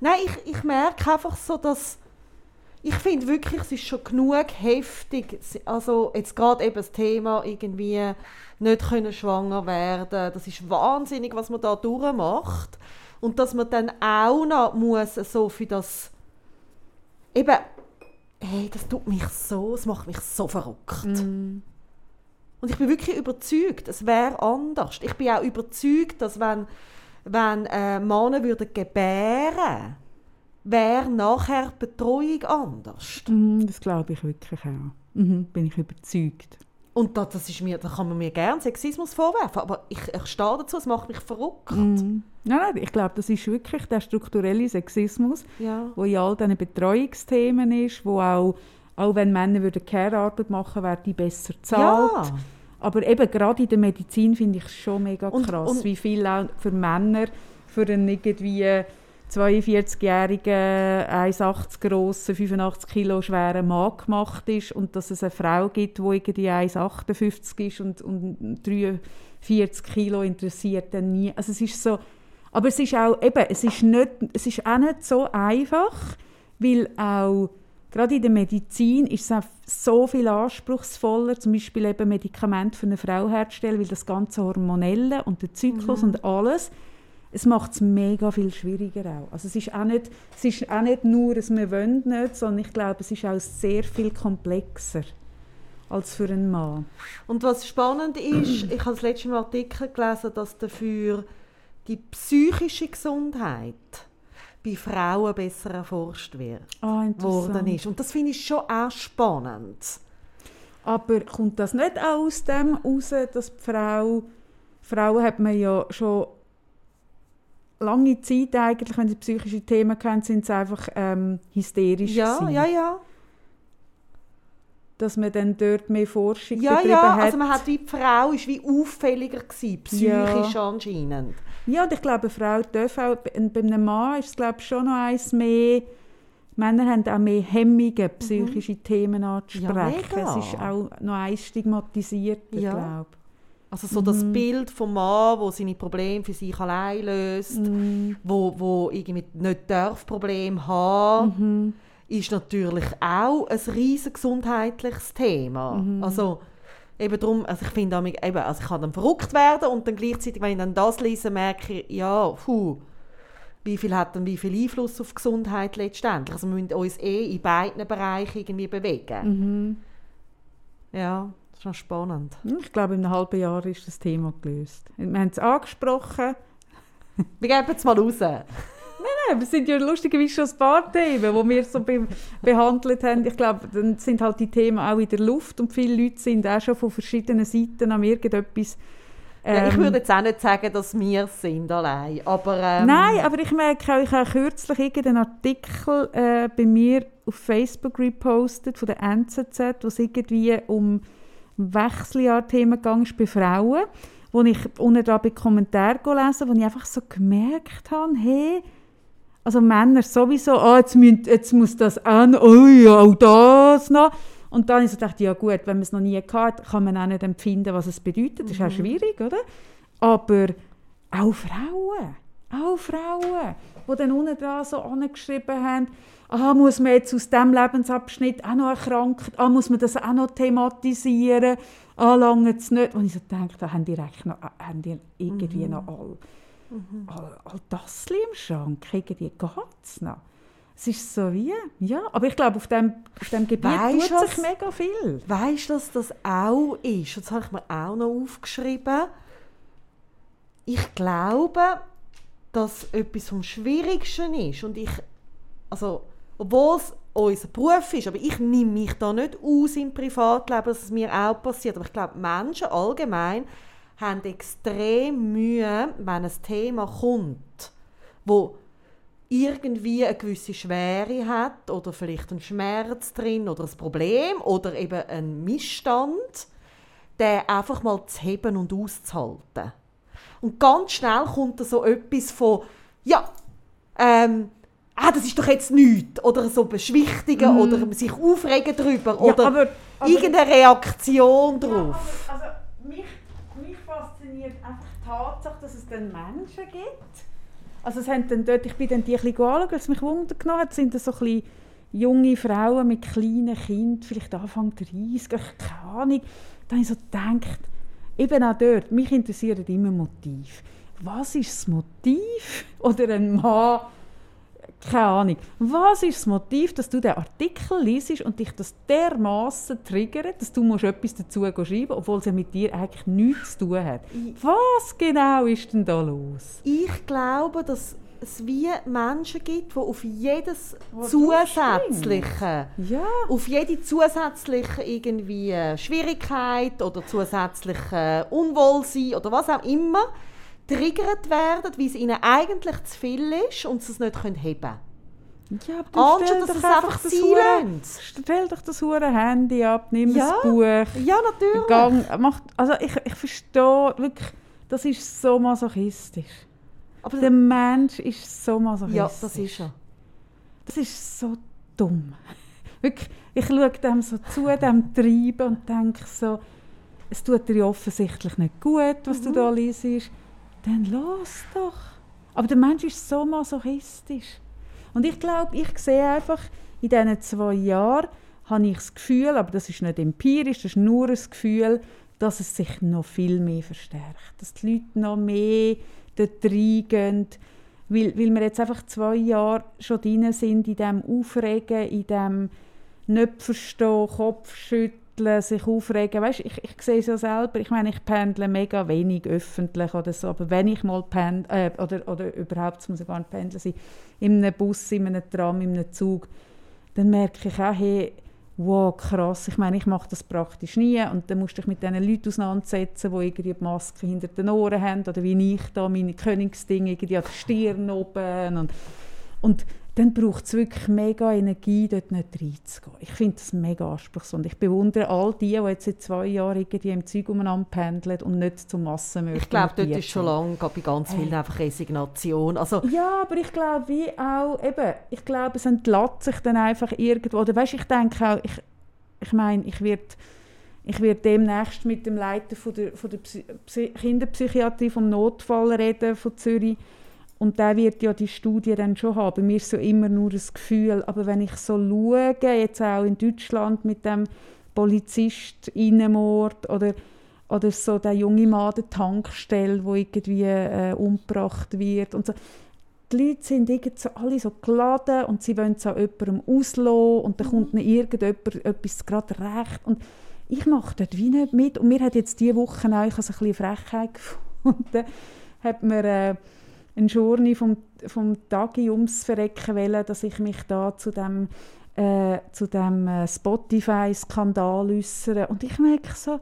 Nein, ich, ich merke einfach so, dass ich finde wirklich, es ist schon genug heftig. Also jetzt gerade eben das Thema irgendwie nicht können schwanger werden. Das ist wahnsinnig, was man da durchmacht. Und dass man dann auch noch muss so für das eben, hey, das tut mich so, es macht mich so verrückt. Und ich bin wirklich überzeugt, es wäre anders. Ich bin auch überzeugt, dass wenn, wenn äh, Männer würden gebären wäre nachher die Betreuung anders. Mhm, das glaube ich wirklich auch. Mhm, bin ich überzeugt. Und da, das ist mir, da kann man mir gerne Sexismus vorwerfen, aber ich, ich stehe dazu, es macht mich verrückt. Mhm. Nein, nein, ich glaube, das ist wirklich der strukturelle Sexismus, Ja. wo in all diesen Betreuungsthemen ist, wo auch, auch wenn Männer würden Care-Arbeit machen würden, wäre die besser bezahlt. Ja. Aber eben gerade in der Medizin finde ich es schon mega Und- krass, und- wie viel auch für Männer für einen irgendwie 42-jährigen, 1,80 grossen, 85 Kilo schweren Mann gemacht ist und dass es eine Frau gibt, die irgendwie 1,58 ist und, und 43 Kilo interessiert dann nie. Also es ist so, aber es ist auch eben, es ist, nicht, es ist auch nicht so einfach, weil auch gerade in der Medizin ist es so viel anspruchsvoller, zum Beispiel eben Medikamente für eine Frau herzustellen, weil das ganze Hormonelle und der Zyklus und alles, es macht es mega viel schwieriger auch. Also es ist auch nicht, es ist auch nicht nur, dass wir wollen nicht, sondern ich glaube, es ist auch sehr viel komplexer als für einen Mann. Und was spannend ist, ich habe das letzte Mal Artikel gelesen, dass dafür die psychische Gesundheit bei Frauen besser erforscht wird, Ah, worden ist. Und das finde ich schon auch spannend. Aber kommt das nicht auch aus dem heraus, dass die Frau, Frauen hat man ja schon lange Zeit eigentlich, wenn sie psychische Themen haben, sind sie einfach ähm, hysterisch Ja, gewesen. ja, ja. Dass man dann dort mehr Forschung Ja, betrieben ja, hat. also man hat wie die Frau ist wie auffälliger gewesen, psychisch anscheinend. Ja, und ich glaube, eine Frau darf auch, bei einem Mann ist es glaube ich, schon noch eins mehr, Männer haben auch mehr Hemmungen, psychische Themen anzusprechen. Mhm. mega. es ist auch noch eins stigmatisierter, Ja. glaube Also so das Bild vom Mann, wo seine Probleme für sich allein löst, wo, wo irgendwie nicht darf Probleme haben, ist natürlich auch ein riesen gesundheitliches Thema. Also eben darum, also ich finde eben, also ich kann dann verrückt werden und dann gleichzeitig, wenn ich dann das lese, merke ich, ja, puh, wie viel hat dann wie viel Einfluss auf die Gesundheit letztendlich? Also wir müssen uns eh in beiden Bereichen irgendwie bewegen. Ja, das ist noch spannend. ich. Ich glaube, in einem halben Jahr ist das Thema gelöst. Wir haben es angesprochen. Wir geben es mal raus. Nein, es sind ja lustigerweise schon ein paar Themen, die wir so be behandelt haben. Ich glaube, dann sind halt die Themen auch in der Luft und viele Leute sind auch schon von verschiedenen Seiten an irgendetwas ja, ich ähm, würde jetzt auch nicht sagen, dass wir sind allein, aber ähm, Nein, aber ich merke auch, ich habe kürzlich irgendeinen Artikel äh, bei mir auf Facebook repostet von der NZZ, wo es irgendwie um Wechseljahrthemen ist bei Frauen, wo ich unten da bei Kommentaren gelesen wo ich einfach so gemerkt habe, hey, also Männer sowieso, ah, jetzt, müssen, jetzt muss das an, oh ja, auch das noch. Und dann habe ich so gedacht, ja gut, wenn man es noch nie gehabt hat, kann man auch nicht empfinden, was es bedeutet. Das ist auch schwierig, oder? Aber auch Frauen. Auch Frauen, die dann unten dran so angeschrieben haben, ah, muss man jetzt aus diesem Lebensabschnitt auch noch erkranken, ah, muss man das auch noch thematisieren, ah, lange es nicht. Und ich so denke, da haben die, noch, haben die irgendwie mhm. noch all, mhm. all, all das im Schrank, irgendwie geht es noch. Es ist so wie, ja, aber ich glaube, auf dem, auf dem Gebiet weißt, tut sich mega viel. Weißt du, dass das auch ist? Das habe ich mir auch noch aufgeschrieben. Ich glaube, dass etwas vom Schwierigsten ist und ich, also, obwohl es unser Beruf ist, aber ich nehme mich da nicht aus im Privatleben, dass es mir auch passiert, aber ich glaube, Menschen allgemein haben extrem Mühe, wenn ein Thema kommt, wo irgendwie eine gewisse Schwere hat oder vielleicht einen Schmerz drin oder ein Problem oder eben einen Missstand, den einfach mal zu heben und auszuhalten. Und ganz schnell kommt da so etwas von, ja, ähm, ah, das ist doch jetzt nichts. Oder so beschwichtigen mm. oder sich aufregen darüber. Ja, oder aber, aber, irgendeine Reaktion darauf. Ja, aber, also, mich, mich fasziniert einfach die Tatsache, dass es dann Menschen gibt, also es haben dann dort, ich bin dann die ein bisschen anschauen, was mich wundern genommen hat, sind das so ein bisschen junge Frauen mit kleinen Kindern, vielleicht Anfang 30, keine Ahnung. Da habe ich so gedacht, eben auch dort, mich interessiert immer Motiv. Was ist das Motiv? Oder ein Mann, keine Ahnung. Was ist das Motiv, dass du den Artikel liest und dich das dermaßen triggert, dass du musst etwas dazu schreiben musst, obwohl es ja mit dir eigentlich nichts zu tun hat? Was genau ist denn da los? Ich glaube, dass es wie Menschen gibt, die auf jedes Was zusätzliche, ja. auf jede zusätzliche irgendwie äh, Schwierigkeit oder zusätzliche Unwohlsein oder was auch immer triggert werden, weil es ihnen eigentlich zu viel ist und sie es nicht heben können. Ja, aber Anstatt, dass es einfach sein Stell doch das hure Handy ab, nimm ja. das Buch. Ja, natürlich. Gang, mach, also ich, ich verstehe wirklich, das ist so masochistisch. Aber der Mensch ist so masochistisch. Ja, das ist er. Das ist so dumm. Wirklich, ich schaue dem so zu, dem Treiben und denke so, es tut dir offensichtlich nicht gut, was mhm. du da liest dann los doch. Aber der Mensch ist so masochistisch. Und ich glaube, ich sehe einfach, in diesen zwei Jahren habe ich das Gefühl, aber das ist nicht empirisch, das ist nur ein Gefühl, dass es sich noch viel mehr verstärkt. Dass die Leute noch mehr dort reingehen, weil, weil wir jetzt einfach zwei Jahre schon drin sind in diesem Aufregen, in diesem nicht verstehen, Kopfschütteln, betteln, sich aufregen. Weißt, ich, ich sehe es ja selber. Ich meine, ich pendle mega wenig öffentlich oder so, aber wenn ich mal pendle, äh, oder, oder überhaupt, muss ich gar nicht pendeln sein, in einem Bus, in einem Tram, in einem Zug, dann merke ich auch, hey, wow, krass, ich meine, ich mache das praktisch nie und dann musst du dich mit diesen Leuten auseinandersetzen, die irgendwie die Maske hinter den Ohren haben oder wie ich da meine Königsdinge irgendwie an der Stirn oben und, und dann braucht es wirklich mega Energie, dort nicht reinzugehen. Ich finde das mega anspruchsvoll. Und ich bewundere all die, die jetzt seit zwei Jahren irgendwie im Zeug umeinander pendeln und nicht zum Massenmörder Ich glaube, dort ist schon lange bei ganz vielen hey. einfach Resignation. Also, ja, aber ich glaube, wie auch, eben, ich glaube, es entlädt sich dann einfach irgendwo. Oder weißt, ich denke auch, ich, ich meine, ich werde ich werde demnächst mit dem Leiter von der, von der Psy Kinderpsychiatrie vom Notfall reden von Zürich und der wird ja die Studie dann schon haben. Bei mir ist so immer nur das Gefühl. Aber wenn ich so schaue, jetzt auch in Deutschland mit dem Polizist Innenmord oder oder so der junge Mann der Tankstelle, wo irgendwie äh, umgebracht wird und so. Die Leute sind irgendwie so, alle so geladen und sie wollen es an jemandem auslösen und dann kommt ihnen irgendjemand etwas gerade recht und ich mache dort wie nicht mit und mir hat jetzt diese Woche auch ein bisschen Frechheit gefunden, hat mir äh, ein Journey vom, vom Tagi ums Verrecken wollen, dass ich mich da zu dem, äh, zu dem äh, Spotify-Skandal äußere. Und ich merke so,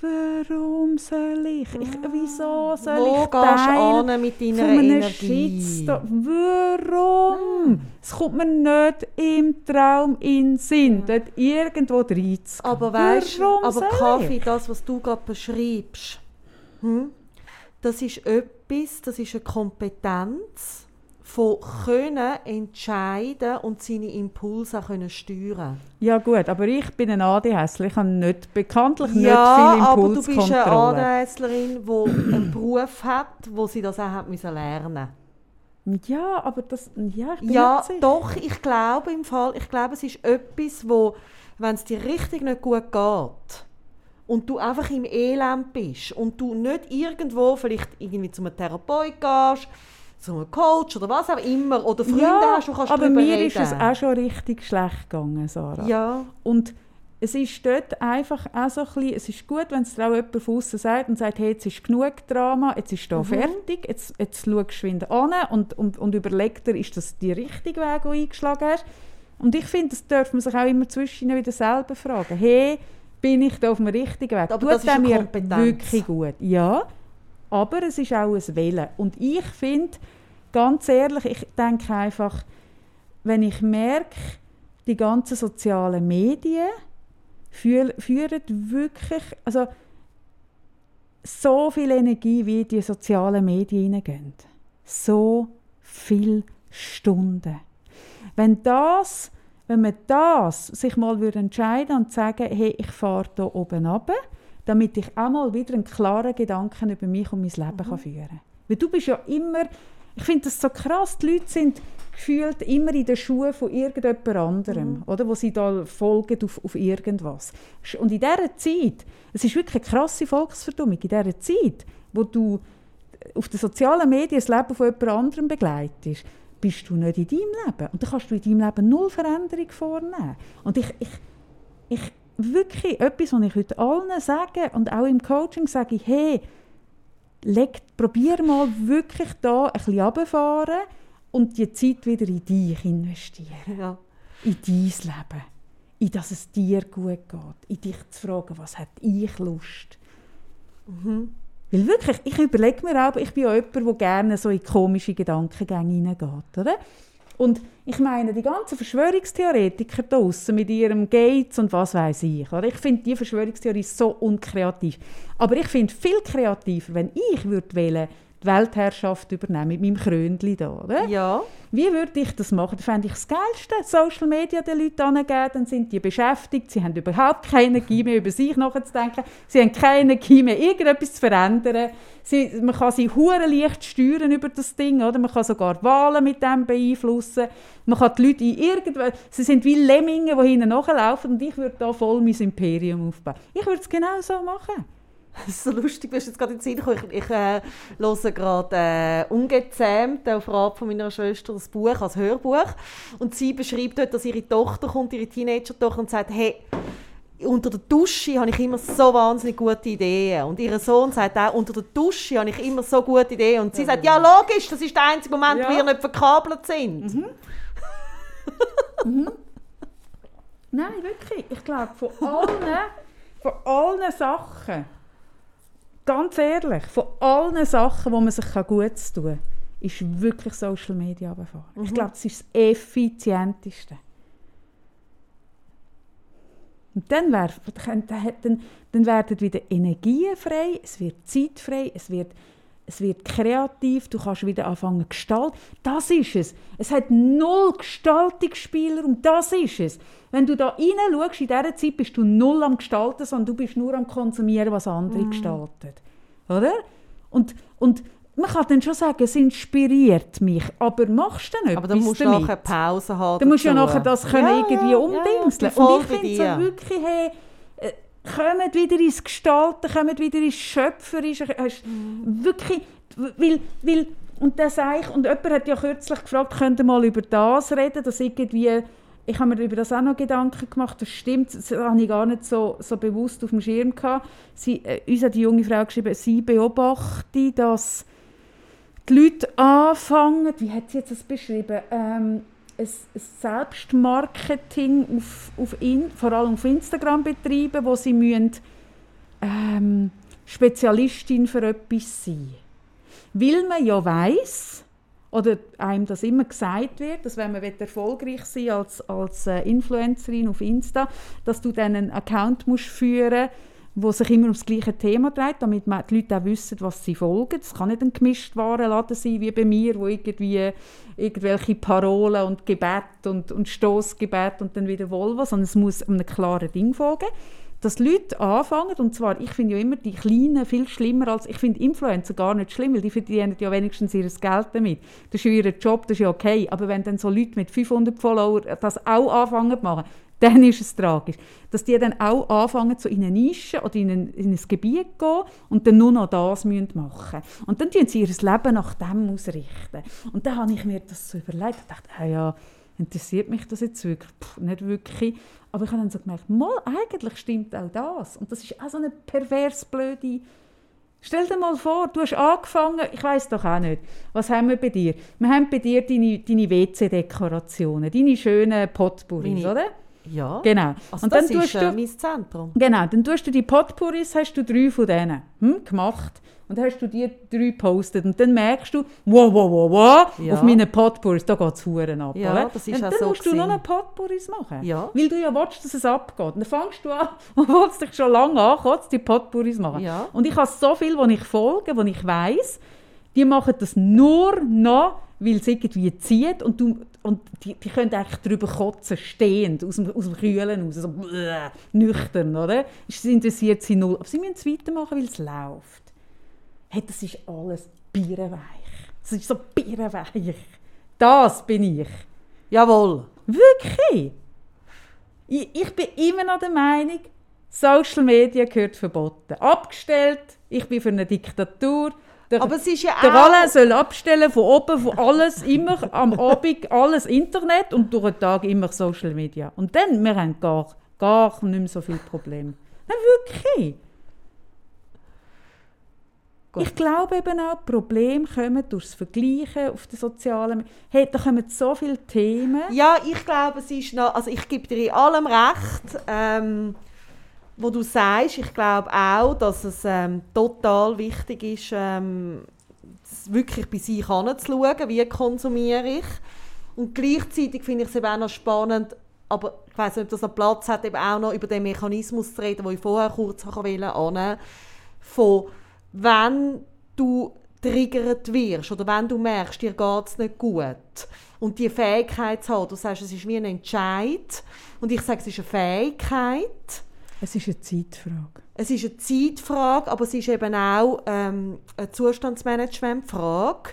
warum soll ich? ich wieso soll Wo ich Teil mit deiner Energie? Warum? Hm. Es kommt mir nicht im Traum in den Sinn, ja. dort irgendwo reinzugehen. Aber weißt du, aber Kaffee, das, was du gerade beschreibst, hm? das ist etwas, das ist eine Kompetenz von können entscheiden und seine Impulse auch können steuern. Ja gut, aber ich bin ein ADHSler, ich habe nicht, bekanntlich ja, nicht viel Impulskontrolle. aber du bist eine ADHSlerin, die einen Beruf hat, wo sie das auch hat müssen lernen Ja, aber das, ja, ich bin Ja, doch, ich glaube im Fall, ich glaube, es ist etwas, wo, wenn es dir richtig nicht gut geht und du einfach im Elend bist und du nicht irgendwo vielleicht irgendwie zu einem Therapeut gehst, zu einem Coach oder was auch immer, oder Freunde ja, hast, du kannst aber mir reden. ist es auch schon richtig schlecht gegangen, Sarah. Ja, Und es ist dort einfach auch so ein bisschen, es ist gut, wenn es dir auch jemand von außen sagt und sagt, hey, jetzt ist genug Drama, jetzt ist da fertig, jetzt, jetzt schau geschwind an und, und, und überleg dir, ist das der richtige Weg, den du eingeschlagen hast? Und ich finde, das darf man sich auch immer zwischen wieder selber fragen. Hey, bin ich da auf dem richtigen Weg? Aber Tut das ist eine mir Kompetenz. wirklich gut? Ja, aber es ist auch ein Wählen. Und ich finde, ganz ehrlich, ich denke einfach, wenn ich merke, die ganzen sozialen Medien führen wirklich, also so viel Energie, wie die sozialen Medien hineingehen. So viele Stunden. Wenn das, wenn man das sich mal würde entscheiden und sagen, hey, ich fahre hier oben runter, damit ich auch mal wieder einen klaren Gedanken über mich und mein Leben kann führen kann. Weil du bist ja immer, ich finde das so krass, die Leute sind gefühlt immer in den Schuhen von irgendjemand anderem, oder? Wo sie da folgen auf, auf irgendwas. Und in dieser Zeit, es ist wirklich eine krasse Volksverdummung, in dieser Zeit, wo du auf den sozialen Medien das Leben von jemand anderem begleitest, bist du nicht in deinem Leben. Und dann kannst du in deinem Leben null Veränderung vornehmen. Und ich, ich, ich wirklich, etwas, was ich heute allen sage und auch im Coaching sage ich, hey, leg, probier mal wirklich da ein bisschen runterfahren und die Zeit wieder in dich investieren. ja. In dein Leben. In dass es dir gut geht. In dich zu fragen, was hat ich Lust? Weil wirklich, ich überlege mir auch, ich bin ja jemand, der gerne so in komische Gedankengänge hineingeht, oder? Und ich meine, die ganzen Verschwörungstheoretiker da draussen mit ihrem Gates und was weiß ich, oder? Ich finde die Verschwörungstheorie so unkreativ. Aber ich finde viel kreativer, wenn ich würde wählen, die Weltherrschaft übernehmen mit meinem Krönchen da, oder? ja. Wie würde ich das machen? Das fände ich das Geilste. Social Media den Leuten angeben, dann sind die beschäftigt, sie haben überhaupt keine Energie mehr, über sich nachzudenken, sie haben keine Energie mehr, irgendetwas zu verändern. Sie, man kann sie hure leicht steuern über das Ding, oder? Man kann sogar Wahlen mit dem beeinflussen. Man kann die Leute in irgendwo, sie sind wie Lemminge, die hinten nachlaufen und ich würde da voll mein Imperium aufbauen. Ich würde es genau so machen. Das ist so lustig, du bist jetzt gerade in den Sinn gekommen. Ich, ich äh, höre gerade äh, «Ungezähmt» auf Rat von meiner Schwester das Buch als Hörbuch. Und sie beschreibt dort, dass ihre Tochter kommt, ihre Teenager-Tochter, und sagt, hey, unter der Dusche habe ich immer so wahnsinnig gute Ideen. Und ihr Sohn sagt auch, unter der Dusche habe ich immer so gute Ideen. Und sie sagt, ja logisch, das ist der einzige Moment, Ja. wo wir nicht verkabelt sind. Nein, wirklich. Ich glaube, von allen, von allen Sachen, ganz ehrlich, von allen Sachen, wo man sich gut tun kann, ist wirklich Social Media runterfahren. Ich glaube, das ist das effizienteste. Und dann, wär, dann, dann werden wieder Energien frei, es wird Zeit frei, es wird, es wird kreativ, du kannst wieder anfangen gestalten. Das ist es. Es hat null Gestaltungsspielraum, das ist es. Wenn du da reinschaust, in dieser Zeit bist du null am Gestalten, sondern du bist nur am Konsumieren, was andere gestalten. Oder? Und, und man kann dann schon sagen, es inspiriert mich, aber machst du dann Aber dann musst du nachher Pause haben. Dann musst du ja nachher das können Ja, irgendwie ja, umdingseln. Ja, und ich finde so wirklich, hey, kommt wieder ins Gestalten, kommt wieder ins Schöpferische. Hast Mhm. Wirklich, weil, weil, und das ich, und jemand hat ja kürzlich gefragt, könnt ihr mal über das reden, dass irgendwie, ich habe mir über das auch noch Gedanken gemacht, das stimmt, das habe ich gar nicht so, so bewusst auf dem Schirm gehabt. Sie, äh, uns hat die junge Frau geschrieben, sie beobachte, dass die Leute anfangen, wie hat sie jetzt das beschrieben, ähm, ein, Selbstmarketing auf, auf in, vor allem auf Instagram betreiben, wo sie müssen, ähm, Spezialistin für etwas sein. Weil man ja weiß oder einem das immer gesagt wird, dass wenn man erfolgreich sein will als, als äh, Influencerin auf Insta, dass du dann einen Account musst führen wo sich immer um das gleiche Thema dreht, damit man die Leute auch wissen, was sie folgen. Es kann nicht ein gemischt Warenladen sein, wie bei mir, wo irgendwie irgendwelche Parolen und Gebet und, und Stoßgebet und dann wieder Volvo, sondern es muss einem klaren Ding folgen. dass Leute anfangen, und zwar, ich finde ja immer die Kleinen viel schlimmer als, ich finde Influencer gar nicht schlimm, weil die verdienen ja wenigstens ihr Geld damit. Das ist ja ihr Job, das ist ja okay, aber wenn dann so Leute mit 500 Followern das auch anfangen zu machen, dann ist es tragisch. Dass die dann auch anfangen, so in eine Nische oder in ein, in ein Gebiet zu gehen und dann nur noch das machen müssen. Und dann tun sie ihr Leben nach dem ausrichten. Und dann habe ich mir das so überlegt und dachte, ah ja, interessiert mich das jetzt wirklich? Puh, nicht wirklich. Aber ich habe dann so gemerkt, mal, eigentlich stimmt auch das. Und das ist auch so eine pervers blöde... Stell dir mal vor, du hast angefangen, ich weiß doch auch nicht, was haben wir bei dir? Wir haben bei dir deine, deine WC-Dekorationen, deine schönen Potpourris, oder? Ja. Genau. Also und das dann ist tust äh, du, mein Zentrum. genau, dann tust du die Potpourris, hast du drei von denen hm, gemacht. Und dann hast du die drei gepostet. Und dann merkst du, wow, wow, wow, wow, Ja. auf meinen Potpourris, da geht es Huren ab. Ja, oder? das ist und dann so musst du noch gewesen. noch Potpourris machen. Ja. Weil du ja willst, dass es abgeht. Und dann fängst du an, und willst dich schon lange an, kannst die Potpourris machen. Ja. Und ich habe so viel, die ich folge, die ich weiss, die machen das nur noch, weil es irgendwie zieht und, du, und die, die können eigentlich drüber kotzen, stehend, aus dem, aus dem Kühlen raus, so bläh, nüchtern, oder? Es interessiert sie null. Aber sie müssen es weitermachen, weil es läuft. Hey, das ist alles bierenweich. Das ist so bierenweich. Das bin ich. Jawohl. Wirklich? Ich, ich bin immer noch der Meinung, Social Media gehört verboten. Abgestellt, ich bin für eine Diktatur. Der, Aber es ist ja der auch- Alain soll abstellen von oben, von alles, immer am Abend alles Internet und durch den Tag immer Social Media. Und dann, wir haben gar, gar nicht mehr so viele Probleme. Nein, wirklich. Gut. Ich glaube eben auch, Probleme kommen durch das Vergleichen auf den sozialen Medien. Hey, da kommen so viele Themen. Ja, ich glaube, es ist noch, also ich gebe dir in allem recht, ähm, wo du sagst. Ich glaube auch, dass es ähm, total wichtig ist, ähm, wirklich bei sich anzuschauen, wie konsumiere ich. Und gleichzeitig finde ich es eben auch noch spannend, aber ich weiß nicht, ob das noch Platz hat, eben auch noch über den Mechanismus zu reden, den ich vorher kurz wollte, von wenn du triggert wirst oder wenn du merkst, dir geht es nicht gut und die Fähigkeit zu haben, du sagst, es ist wie ein Entscheid und ich sage, es ist eine Fähigkeit, Es ist eine Zeitfrage. es ist eine Zeitfrage, aber es ist eben auch ähm, eine Zustandsmanagementfrage.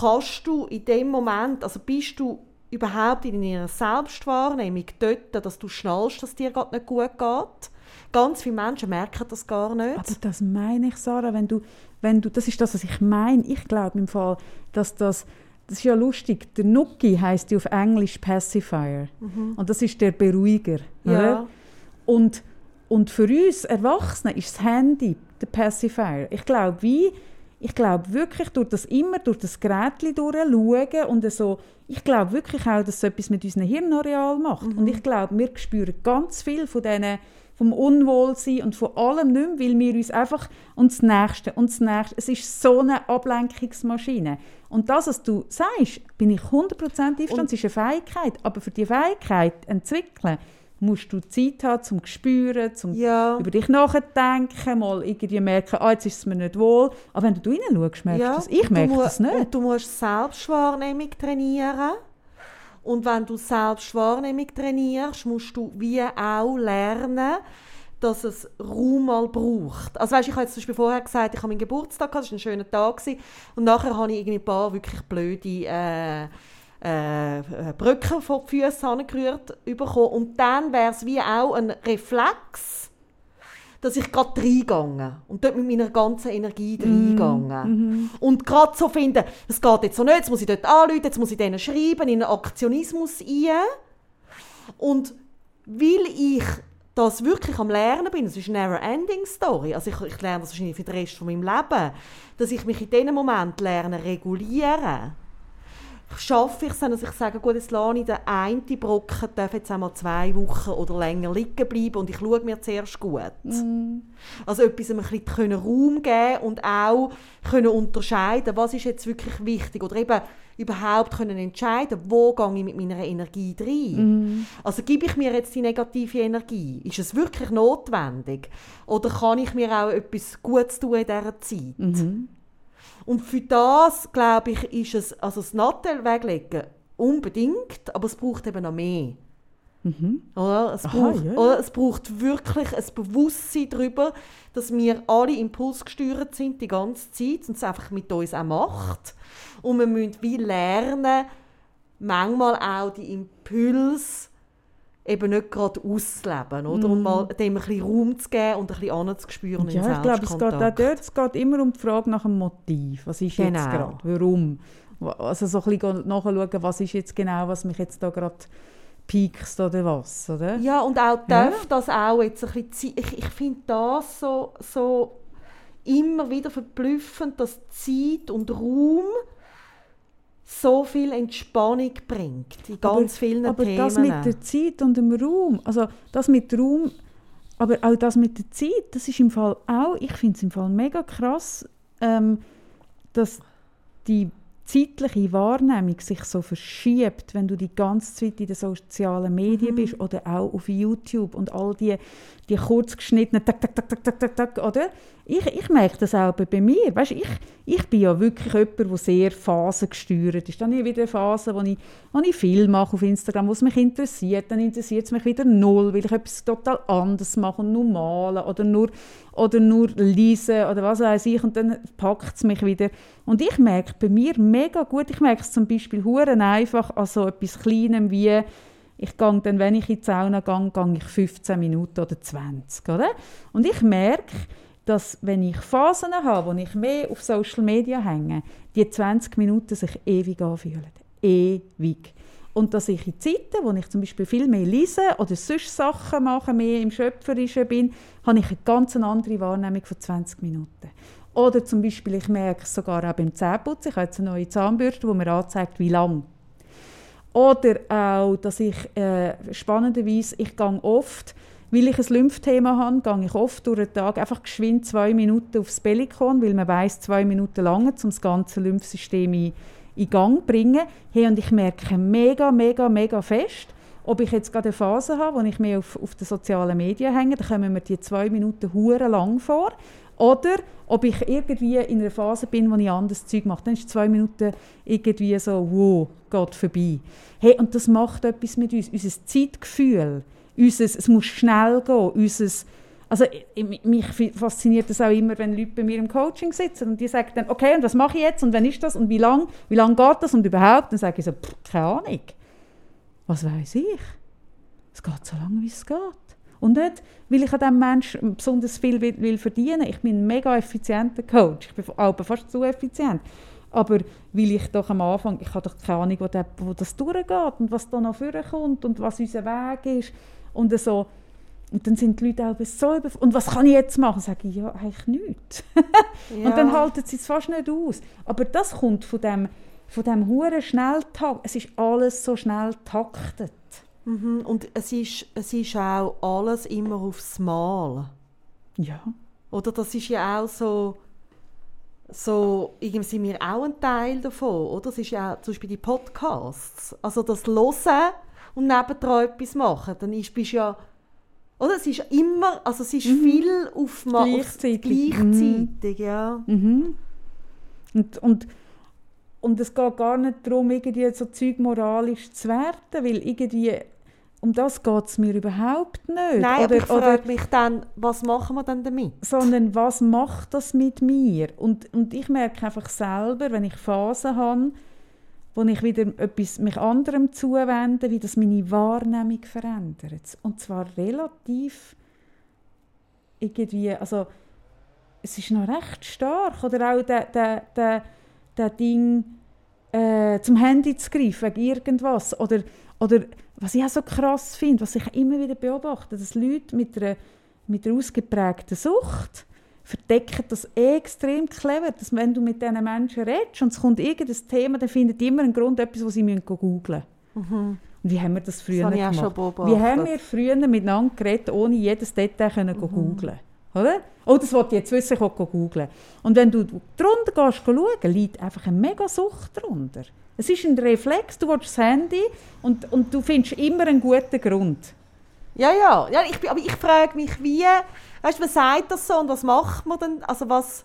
Kannst du in dem Moment, also bist du überhaupt in deiner Selbstwahrnehmung dort, dass du schnallst, dass dir gerade nicht gut geht? Ganz viele Menschen merken das gar nicht. Aber das meine ich, Sarah, wenn du, wenn du, das ist das, was ich meine. Ich glaube im Fall, dass das, das ist ja lustig, der Nuki heißt ja auf Englisch Pacifier. Und das ist der Beruhiger. Mhm. Ja. Oder? Und, und für uns Erwachsene ist das Handy der Pacifier. Ich glaube, wie, ich glaube wirklich, durch das immer durch das Gerät durchschauen und so, ich glaube wirklich auch, dass es etwas mit unserem Hirnareal macht. Und ich glaube, wir spüren ganz viel von diesen vom Unwohlsein und von allem nicht mehr, weil wir uns einfach und das Nächste und das Nächste, es ist so eine Ablenkungsmaschine. Und das, was du sagst, bin ich 100% einverstanden, es ist eine Fähigkeit, aber für die Fähigkeit entwickeln, musst du Zeit haben zum Spüren, zum Ja. über dich nachdenken, mal irgendwie merken, ah, jetzt ist es mir nicht wohl. Aber wenn du reinschaust, merkst du das. Ich merke das nicht. Und du musst Selbstwahrnehmung trainieren. Und wenn du Selbstwahrnehmung trainierst, musst du wie auch lernen, dass es Raum mal braucht. Also weißt, ich habe jetzt zum Beispiel vorher gesagt, ich habe meinen Geburtstag gehabt, das war ein schöner Tag. Gewesen, und nachher habe ich irgendwie ein paar wirklich blöde äh, äh, Brücken vor die Füße angerührt bekommen. Und dann wäre es wie auch ein Reflex, dass ich gerade reingegangen und dort mit meiner ganzen Energie reingegangen. Und gerade so finden, es geht jetzt so nicht, jetzt muss ich dort anrufen, jetzt muss ich denen schreiben, in einen Aktionismus ein. Und weil ich das wirklich am Lernen bin, das ist eine never-ending Story, also ich, ich lerne das wahrscheinlich für den Rest von meinem Leben, dass ich mich in diesem Moment lerne regulieren schaffe ich es dann, dass ich sage, gut, jetzt lasse ich den einen Brocken, darf jetzt einmal zwei Wochen oder länger liegen bleiben und ich schaue mir zuerst gut. Also etwas ein bisschen können Raum geben und auch können unterscheiden, was ist jetzt wirklich wichtig oder eben überhaupt können entscheiden, wo gehe ich mit meiner Energie rein. Also gebe ich mir jetzt die negative Energie? Ist es wirklich notwendig? Oder kann ich mir auch etwas Gutes tun in dieser Zeit? Und für das, glaube ich, ist es, also das Nattel weglegen, unbedingt, aber es braucht eben noch mehr. Mhm. Oder? Es, Aha, braucht, ja. oder? es braucht wirklich ein Bewusstsein darüber, dass wir alle impulsgesteuert sind die ganze Zeit und es einfach mit uns auch macht. Und wir müssen wie lernen, manchmal auch die Impulse eben nicht gerade auszuleben, oder? Mm. Und mal dem ein bisschen Raum zu geben und ein bisschen anzuspüren Ja, ich glaube, es geht auch dort es geht immer um die Frage nach dem Motiv. Was ist genau. jetzt gerade? Warum? Also so ein bisschen nachschauen, was ist jetzt genau, was mich jetzt da gerade piekst oder was, oder? Ja, und auch darf ja. das auch jetzt ein bisschen... Ich, ich finde das so, so immer wieder verblüffend, dass Zeit und Raum so viel Entspannung bringt in ganz aber, vielen aber Themen. Aber das mit der Zeit und dem Raum, also das mit Raum, aber auch das mit der Zeit, das ist im Fall auch, ich finde es im Fall mega krass, ähm, dass die zeitliche Wahrnehmung sich so verschiebt, wenn du die ganze Zeit in den sozialen Medien mhm. bist oder auch auf YouTube und all die, die kurzgeschnittenen tak, tak, tak, tak, tak, tak, tak, oder? Ich, ich merke das auch bei mir. Weißt, ich, ich bin ja wirklich jemand, der sehr phasengesteuert ist. Dann habe ich wieder eine Phase, wo ich, wo ich viel mache auf Instagram, was mich interessiert. Dann interessiert es mich wieder null, weil ich etwas total anderes mache und nur malen oder nur, oder nur lesen oder was weiß ich. Und dann packt es mich wieder. Und ich merke bei mir mega gut, ich merke es zum Beispiel einfach an so etwas Kleinem wie ich gehe dann, wenn ich in die Sauna gehe, gehe ich 15 Minuten oder 20, oder? Und ich merke, dass wenn ich Phasen habe, wo ich mehr auf Social Media hänge, die 20 Minuten sich ewig anfühlen. Ewig. Und dass ich in Zeiten, wo ich zum Beispiel viel mehr lese oder sonst Sachen mache, mehr im Schöpferischen bin, habe ich eine ganz andere Wahrnehmung von 20 Minuten. Oder zum Beispiel, ich merke es sogar auch beim Zähneputzen, ich habe jetzt eine neue Zahnbürste, die mir anzeigt, wie lang. Oder auch, dass ich äh, spannenderweise, ich gehe oft weil ich ein Lymphthema habe, gehe ich oft durch den Tag einfach geschwind zwei Minuten aufs Bellikon, weil man weiß zwei Minuten lang, um das ganze Lymphsystem in, in Gang bringen. Hey, und ich merke mega, mega, mega fest, ob ich jetzt gerade eine Phase habe, wo ich mehr auf, auf den sozialen Medien hänge, dann kommen mir die zwei Minuten hure lang vor. Oder ob ich irgendwie in einer Phase bin, wo ich anderes Zeug mache, dann ist zwei Minuten irgendwie so, wow, geht vorbei. Hey, und das macht etwas mit uns, unser Zeitgefühl unseres, es muss schnell gehen, unseres, also mich fasziniert das auch immer, wenn Leute bei mir im Coaching sitzen und die sagen dann, okay, und was mache ich jetzt und wann ist das und wie lang, wie lang geht das und überhaupt, dann sage ich so, pff, keine Ahnung. Was weiß ich? Es geht so lange, wie es geht. Und nicht, weil ich an diesem Menschen besonders viel will, will verdienen Ich bin ein mega effizienter Coach. Ich bin auch fast zu effizient. Aber weil ich doch am Anfang, ich habe doch keine Ahnung, wo, der, wo das durchgeht und was da noch vorkommt und was unser Weg ist. Und so, und dann sind die Leute auch so über und was kann ich jetzt machen? Sage ich, ja, eigentlich nichts. ja. Und dann halten sie es fast nicht aus. Aber das kommt von dem, von dem hohen Schnelltakt. Es ist alles so schnell taktet. Mhm. Und es ist, es ist auch alles immer aufs Mal. Ja. Oder das ist ja auch so, so irgendwie sind wir auch ein Teil davon, oder? Das ist ja zum Beispiel die Podcasts. Also das Hören und nebendran etwas machen, dann ist, bist ja oder es ist immer, also es ist mhm. viel auf gleichzeitig, gleichzeitig mhm. ja. Mhm. Und, und, und es geht gar nicht darum, irgendwie so Zeug moralisch zu werden, weil irgendwie um das geht es mir überhaupt nicht. Nein, oder, aber ich frage mich dann, was machen wir dann damit? Sondern was macht das mit mir? Und, und ich merke einfach selber, wenn ich Phasen habe, wo ich wieder etwas mich anderem zuwende, wie das meine Wahrnehmung verändert. Und zwar relativ irgendwie, also es ist noch recht stark. Oder auch der, der, der, der Ding, äh, zum Handy zu greifen wegen irgendwas. Oder, oder was ich auch so krass finde, was ich immer wieder beobachte, dass Leute mit einer, mit einer ausgeprägten Sucht verdecken das extrem clever, dass wenn du mit diesen Menschen redest und es kommt irgendein Thema, dann findet immer einen Grund, etwas, was sie googeln müssen. Mhm. Und wie haben wir das früher das gemacht? Wie haben wir früher miteinander geredet, ohne jedes Detail können mhm. googeln oder? Oh, das wollte ich jetzt wissen, ich will googeln. Und wenn du drunter gehst, schauen, liegt einfach eine mega Sucht drunter. Es ist ein Reflex, du willst das Handy und, und du findest immer einen guten Grund. Ja, ja, ja ich, aber ich frage mich, wie, weißt, was sagt das so und was macht man dann, also was,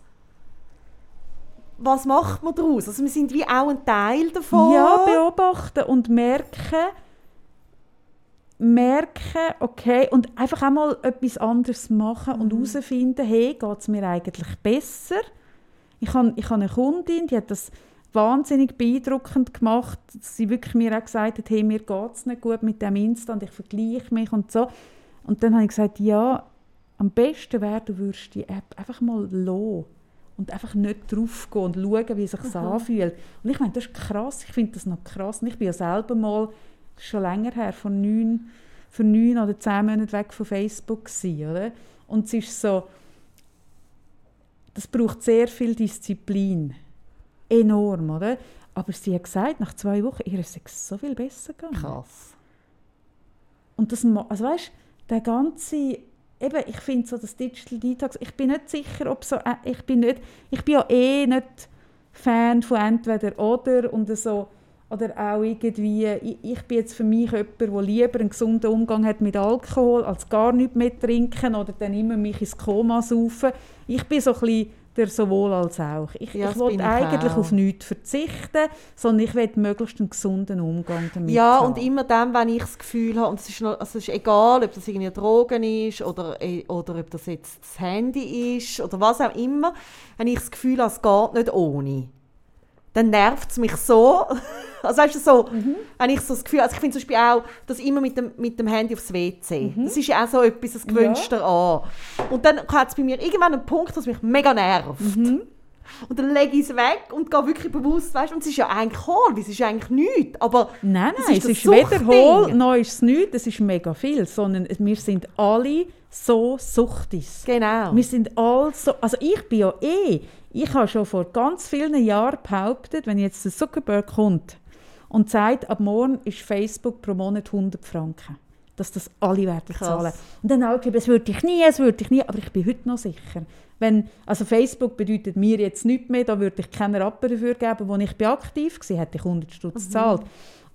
was macht man daraus? Also wir sind wie auch ein Teil davon. Ja, beobachten und merken, merken, okay, und einfach auch mal etwas anderes machen und Mhm. herausfinden, hey, geht es mir eigentlich besser? Ich habe ich hab eine Kundin, die hat das wahnsinnig beeindruckend gemacht, dass sie wirklich mir auch gesagt hat, hey, mir geht es nicht gut mit dem Instant, ich vergleiche mich und so. Und dann habe ich gesagt, ja, am besten wäre, du würdest die App einfach mal lassen und einfach nicht drauf gehen und schauen, wie es sich anfühlt. Und ich meine, das ist krass, ich finde das noch krass. Und ich bin ja selber mal, schon länger her, von neun, für neun oder zehn Monaten weg von Facebook gewesen, oder? Und es ist so, das braucht sehr viel Disziplin. Enorm, oder? Aber sie hat gesagt, nach zwei Wochen, ihr ist es so viel besser gegangen. Krass. Und das, also weißt, der ganze, eben, ich finde so das Digital Detox, ich bin nicht sicher, ob so, äh, ich bin nicht, ich bin ja eh nicht Fan von entweder oder und so, oder auch irgendwie, ich, ich bin jetzt für mich jemand, der lieber einen gesunden Umgang hat mit Alkohol, als gar nichts mehr trinken oder dann immer mich ins Koma saufen. Ich bin so ein bisschen der sowohl als auch. Ich, Ja, ich ich eigentlich auch. auf nichts verzichten, sondern ich will möglichst einen gesunden Umgang damit Ja, haben. und immer dann, wenn ich das Gefühl habe, und es ist, noch, also es ist egal, ob das irgendwie Drogen ist oder, äh, oder ob das jetzt das Handy ist oder was auch immer, wenn ich das Gefühl habe, es geht nicht ohne, dann nervt es mich so. Also weißt du, so, Mhm. wenn ich so das Gefühl also ich finde zum Beispiel auch, das immer mit dem, mit dem Handy aufs WC, Mhm. das ist ja auch so etwas, das gewünscht dir an. Und dann hat es bei mir irgendwann einen Punkt, was mich mega nervt. Mhm. Und dann lege ich es weg und gehe wirklich bewusst, weißt du, und es ist ja eigentlich weil es ist ja eigentlich nichts, aber Nein, Es nein, ist es das ist weder hohl, noch ist es nichts, es ist mega viel, sondern es- wir sind alle so suchtis. genau. Wir sind alle so, also ich bin ja eh, ich habe schon vor ganz vielen Jahren behauptet, wenn jetzt der Zuckerberg kommt und sagt, ab morgen ist Facebook pro Monat 100 Franken, dass das alle werden Krass. zahlen. Und dann auch gesagt, das würde ich nie, das würde ich nie, aber ich bin heute noch sicher. Wenn, also Facebook bedeutet mir jetzt nichts mehr, da würde ich keinen Rappen dafür geben, wo ich aktiv war, hätte ich 100 Stutz gezahlt.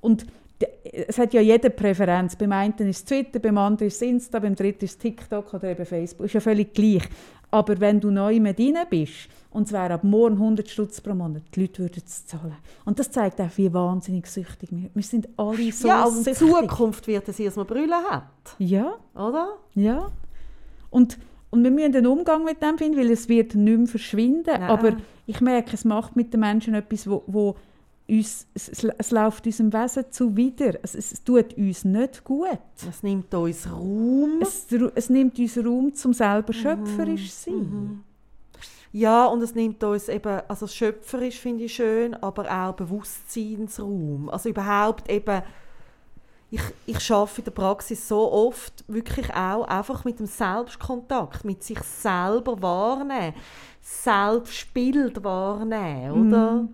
Und d- es hat ja jede Präferenz. Beim einen ist es Twitter, beim anderen ist es Insta, beim dritten ist es TikTok oder eben Facebook. Ist ja völlig gleich. Aber wenn du neu mit rein bist und wäre ab morgen 100 Stutz pro Monat, die Leute würden es zahlen. Und das zeigt auch, wie wahnsinnig süchtig wir Wir sind alle so ja, aber in süchtig. Zukunft wird es dass man Brille hat, Ja, oder? ja. Und, und wir müssen einen Umgang mit dem finden, weil es wird nicht mehr verschwinden. Nein. Aber ich merke, es macht mit den Menschen etwas, wo, wo uns, es, es, es läuft unserem Wesen zuwider. Es, es tut uns nicht gut. Es nimmt uns Raum. Es, es nimmt uns Raum, zum selber schöpferisch zu sein. Ja, und es nimmt uns eben, also schöpferisch finde ich schön, aber auch Bewusstseinsraum. Also überhaupt eben, ich, ich arbeite in der Praxis so oft wirklich auch einfach mit dem Selbstkontakt, mit sich selber wahrnehmen, Selbstbild wahrnehmen, oder?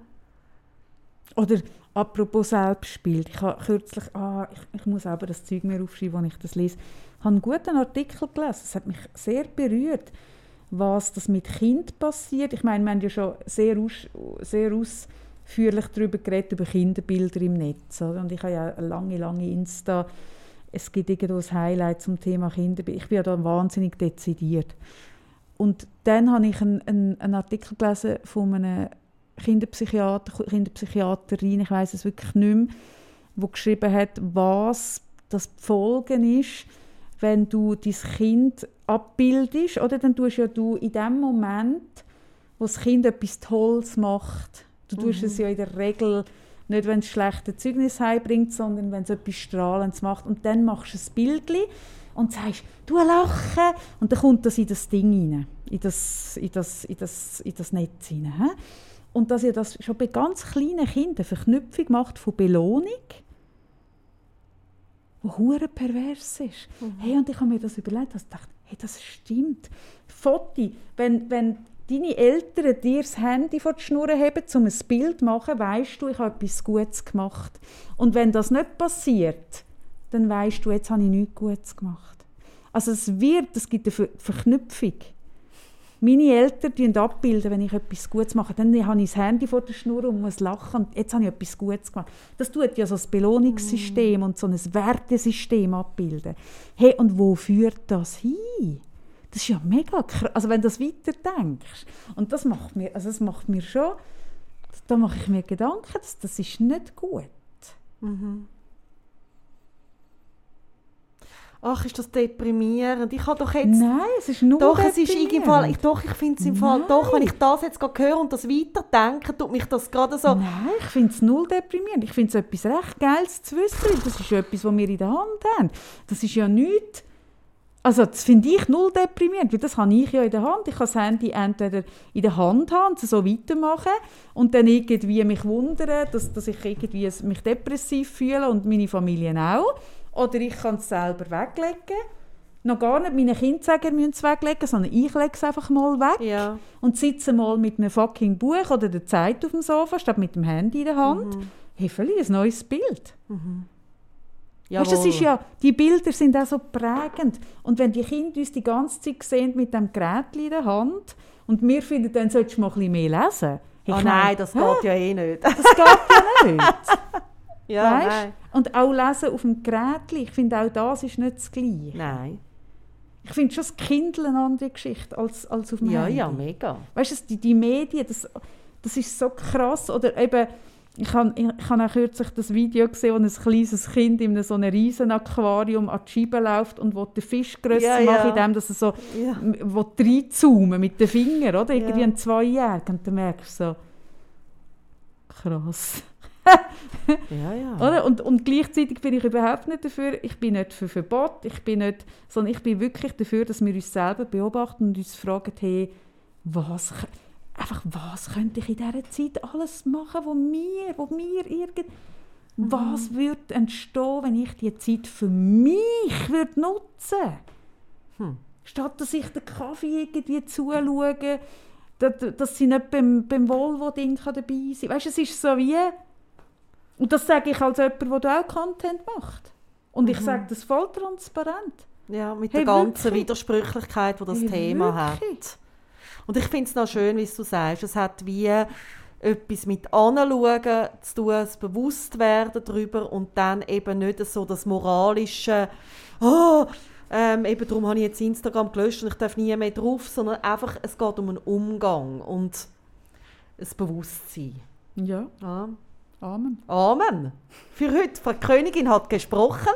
Oder apropos Selbstbild. Ich habe kürzlich, ah, ich, ich muss aber das Zeug mehr aufschreiben, wenn ich das lese. Ich habe einen guten Artikel gelesen. Es hat mich sehr berührt, was das mit Kind passiert. Ich meine, wir haben ja schon sehr, aus, sehr ausführlich darüber geredet, über Kinderbilder im Netz. Oder? Und ich habe ja eine lange, lange Insta. Es gibt irgendwo ein Highlight zum Thema Kinderbilder. Ich bin ja da wahnsinnig dezidiert. Und dann habe ich einen, einen, einen Artikel gelesen von einem Kinderpsychiater, Kinderpsychiaterin, ich weiß es wirklich nicht mehr, wo geschrieben hat, was das die Folgen ist, wenn du dein Kind abbildest, oder? Dann tust ja du in dem Moment, wo das Kind etwas Tolles macht, du tust es ja in der Regel nicht, wenn es schlechte Zeugnis heimbringt, sondern wenn es etwas Strahlendes macht. Und dann machst du ein Bildchen und sagst, du lachen und dann kommt das in das Ding rein, in das, in das, in das, in das Netz rein. Und dass ihr das schon bei ganz kleinen Kindern Verknüpfung macht von Belohnung, die hure pervers ist. Hey, und ich habe mir das überlegt und dachte, hey, das stimmt. Foti, wenn, wenn deine Eltern dir das Handy vor die Schnur haben, um ein Bild zu machen, weißt du, ich habe etwas Gutes gemacht. Und wenn das nicht passiert, dann weißt du, jetzt habe ich nichts Gutes gemacht. Also es wird, es gibt eine Ver Verknüpfung. Meine Eltern bilden abbilden, wenn ich etwas Gutes mache. Dann habe ich das Handy vor der Schnur und muss lachen. Und jetzt habe ich etwas Gutes gemacht. Das tut ja so ein Belohnungssystem und so ein Wertesystem abbilden. Hey, und wo führt das hin? Das ist ja mega krass. Also wenn du das weiterdenkst. Und das macht mir, also das macht mir schon, da mache ich mir Gedanken, das, das ist nicht gut. Ach, ist das deprimierend. Ich habe doch jetzt... Nein, es ist nur Doch, es ist im Fall, ich, doch, ich finde es im Fall, Nein. doch, wenn ich das jetzt gerade höre und das weiterdenke, tut mich das gerade so... Nein, ich finde es null deprimierend. Ich finde es etwas recht Geiles zu wissen, das ist etwas, was wir in der Hand haben. Das ist ja nichts... Also das finde ich null deprimierend, weil das habe ich ja in der Hand. Ich kann das Handy entweder in der Hand haben und so weitermachen und dann irgendwie mich wundern, dass, dass ich irgendwie mich depressiv fühle und meine Familie auch. Oder ich kann es selber weglegen. Noch gar nicht meine Kinder sagen, müssen es weglegen, sondern ich lege es einfach mal weg Ja. und sitze mal mit einem fucking Buch oder der Zeit auf dem Sofa, statt mit dem Handy in der Hand. Hey, vielleicht ein neues Bild. Weißt, du, das ist ja, die Bilder sind auch so prägend. Und wenn die Kinder uns die ganze Zeit sehen mit dem Gerät in der Hand und wir finden, dann solltest du mal ein bisschen mehr lesen. Ah ich nein, meine, das geht ja eh nicht. Das geht ja nicht. ja, weißt? nein. Und auch lesen auf dem Gerät, ich finde auch das ist nicht das Gleiche. Nein. Ich finde schon das Kindle eine andere Geschichte als, als auf dem Ja, Handy. ja, mega. Weißt du, die, die Medien, das, das ist so krass. Oder eben, ich habe ich, habe auch kürzlich das Video gesehen, wo ein kleines Kind in einem so einem riesen Aquarium an die Scheibe läuft und will den Fisch grösser Ja, ja. machen, indem dass er so Ja. reinzoomen mit den Fingern, oder? Irgendwie Ja. ein Zweijähriger. Und dann merkst du so, krass. Ja, ja. Oder? Und, und gleichzeitig bin ich überhaupt nicht dafür, ich bin nicht für Verbot, ich bin nicht, sondern ich bin wirklich dafür, dass wir uns selber beobachten und uns fragen, hey, was, einfach, was könnte ich in dieser Zeit alles machen, wo mir, wo mir irgend, was würde entstehen, wenn ich die Zeit für mich würde nutzen Hm. Statt dass ich den Kaffee irgendwie zuschaue, dass, dass sie nicht beim, beim Volvo-Ding dabei sein kann. Weißt du, es ist so wie... Und das sage ich als jemand, der auch Content macht. Und ich sage das voll transparent. Ja, mit Hey, der ganzen wirklich? Widersprüchlichkeit, die das Hey, Thema wirklich? hat. Und ich finde es noch schön, wie du sagst, es hat wie etwas mit Anschauen zu tun, das Bewusstwerden darüber und dann eben nicht so das moralische «Oh, ähm, eben darum habe ich jetzt Instagram gelöscht und ich darf nie mehr drauf», sondern einfach, es geht um einen Umgang und ein Bewusstsein. Ja, Ja. Amen. Amen. Für heute, Frau Königin hat gesprochen.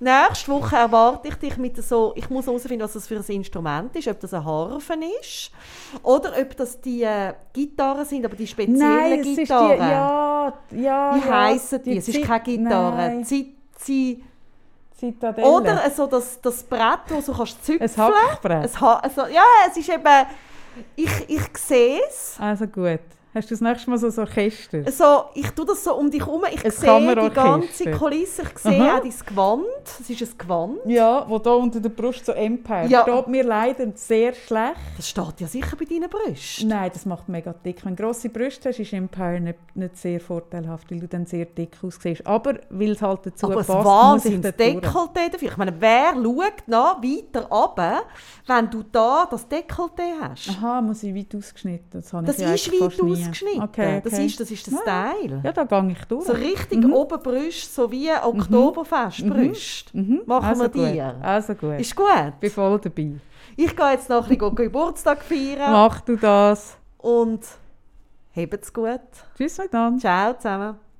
Nächste Woche erwarte ich dich mit so, ich muss herausfinden, was das für ein Instrument ist, ob das ein Harfen ist oder ob das die äh, Gitarren sind, aber die speziellen Nein, es ist die... Gitarren. Ja, ja, Wie ja, heissen die? Es ist keine Gitarre. Zitadelle. oder so das, das Brett, das du kannst züpfeln Ein Hackbrett. Ein ha also, ja, es ist eben, ich, ich sehe es. Also gut. Hast du das nächste Mal so ein Orchester? So, ich tue das so um dich herum. Ich Ein sehe die ganze. Kulisse. Ich sehe Aha. auch dein Gewand. Es ist ein Gewand. Ja, wo da unter der Brust so Empire. Ja. Steht mir leider sehr schlecht. Das steht ja sicher bei deinen Brüsten. Nein, das macht mega dick. Wenn du grosse Brüste hast, ist Empire nicht, nicht sehr vorteilhaft, weil du dann sehr dick aussiehst. Aber weil es halt dazu Aber passt, muss ich durch. Dekolleté dafür. Ich meine, wer schaut noch weiter runter, wenn du da das Dekolleté hast? Aha, muss ich weit ausgeschnitten. Das, Das ist weit nie. Ausgeschnitten. Okay, okay. Das ist, das ist der Style. Ja, da gehe ich durch. So richtig oben Brüste, so wie Oktoberfest-Brüste. Mhm. Machen also wir gut. dir. Also gut. Ist gut. bin voll dabei. Ich gehe jetzt noch ein bisschen Geburtstag feiern Mach du das. und habt's gut. Tschüss miteinander. Ciao zusammen.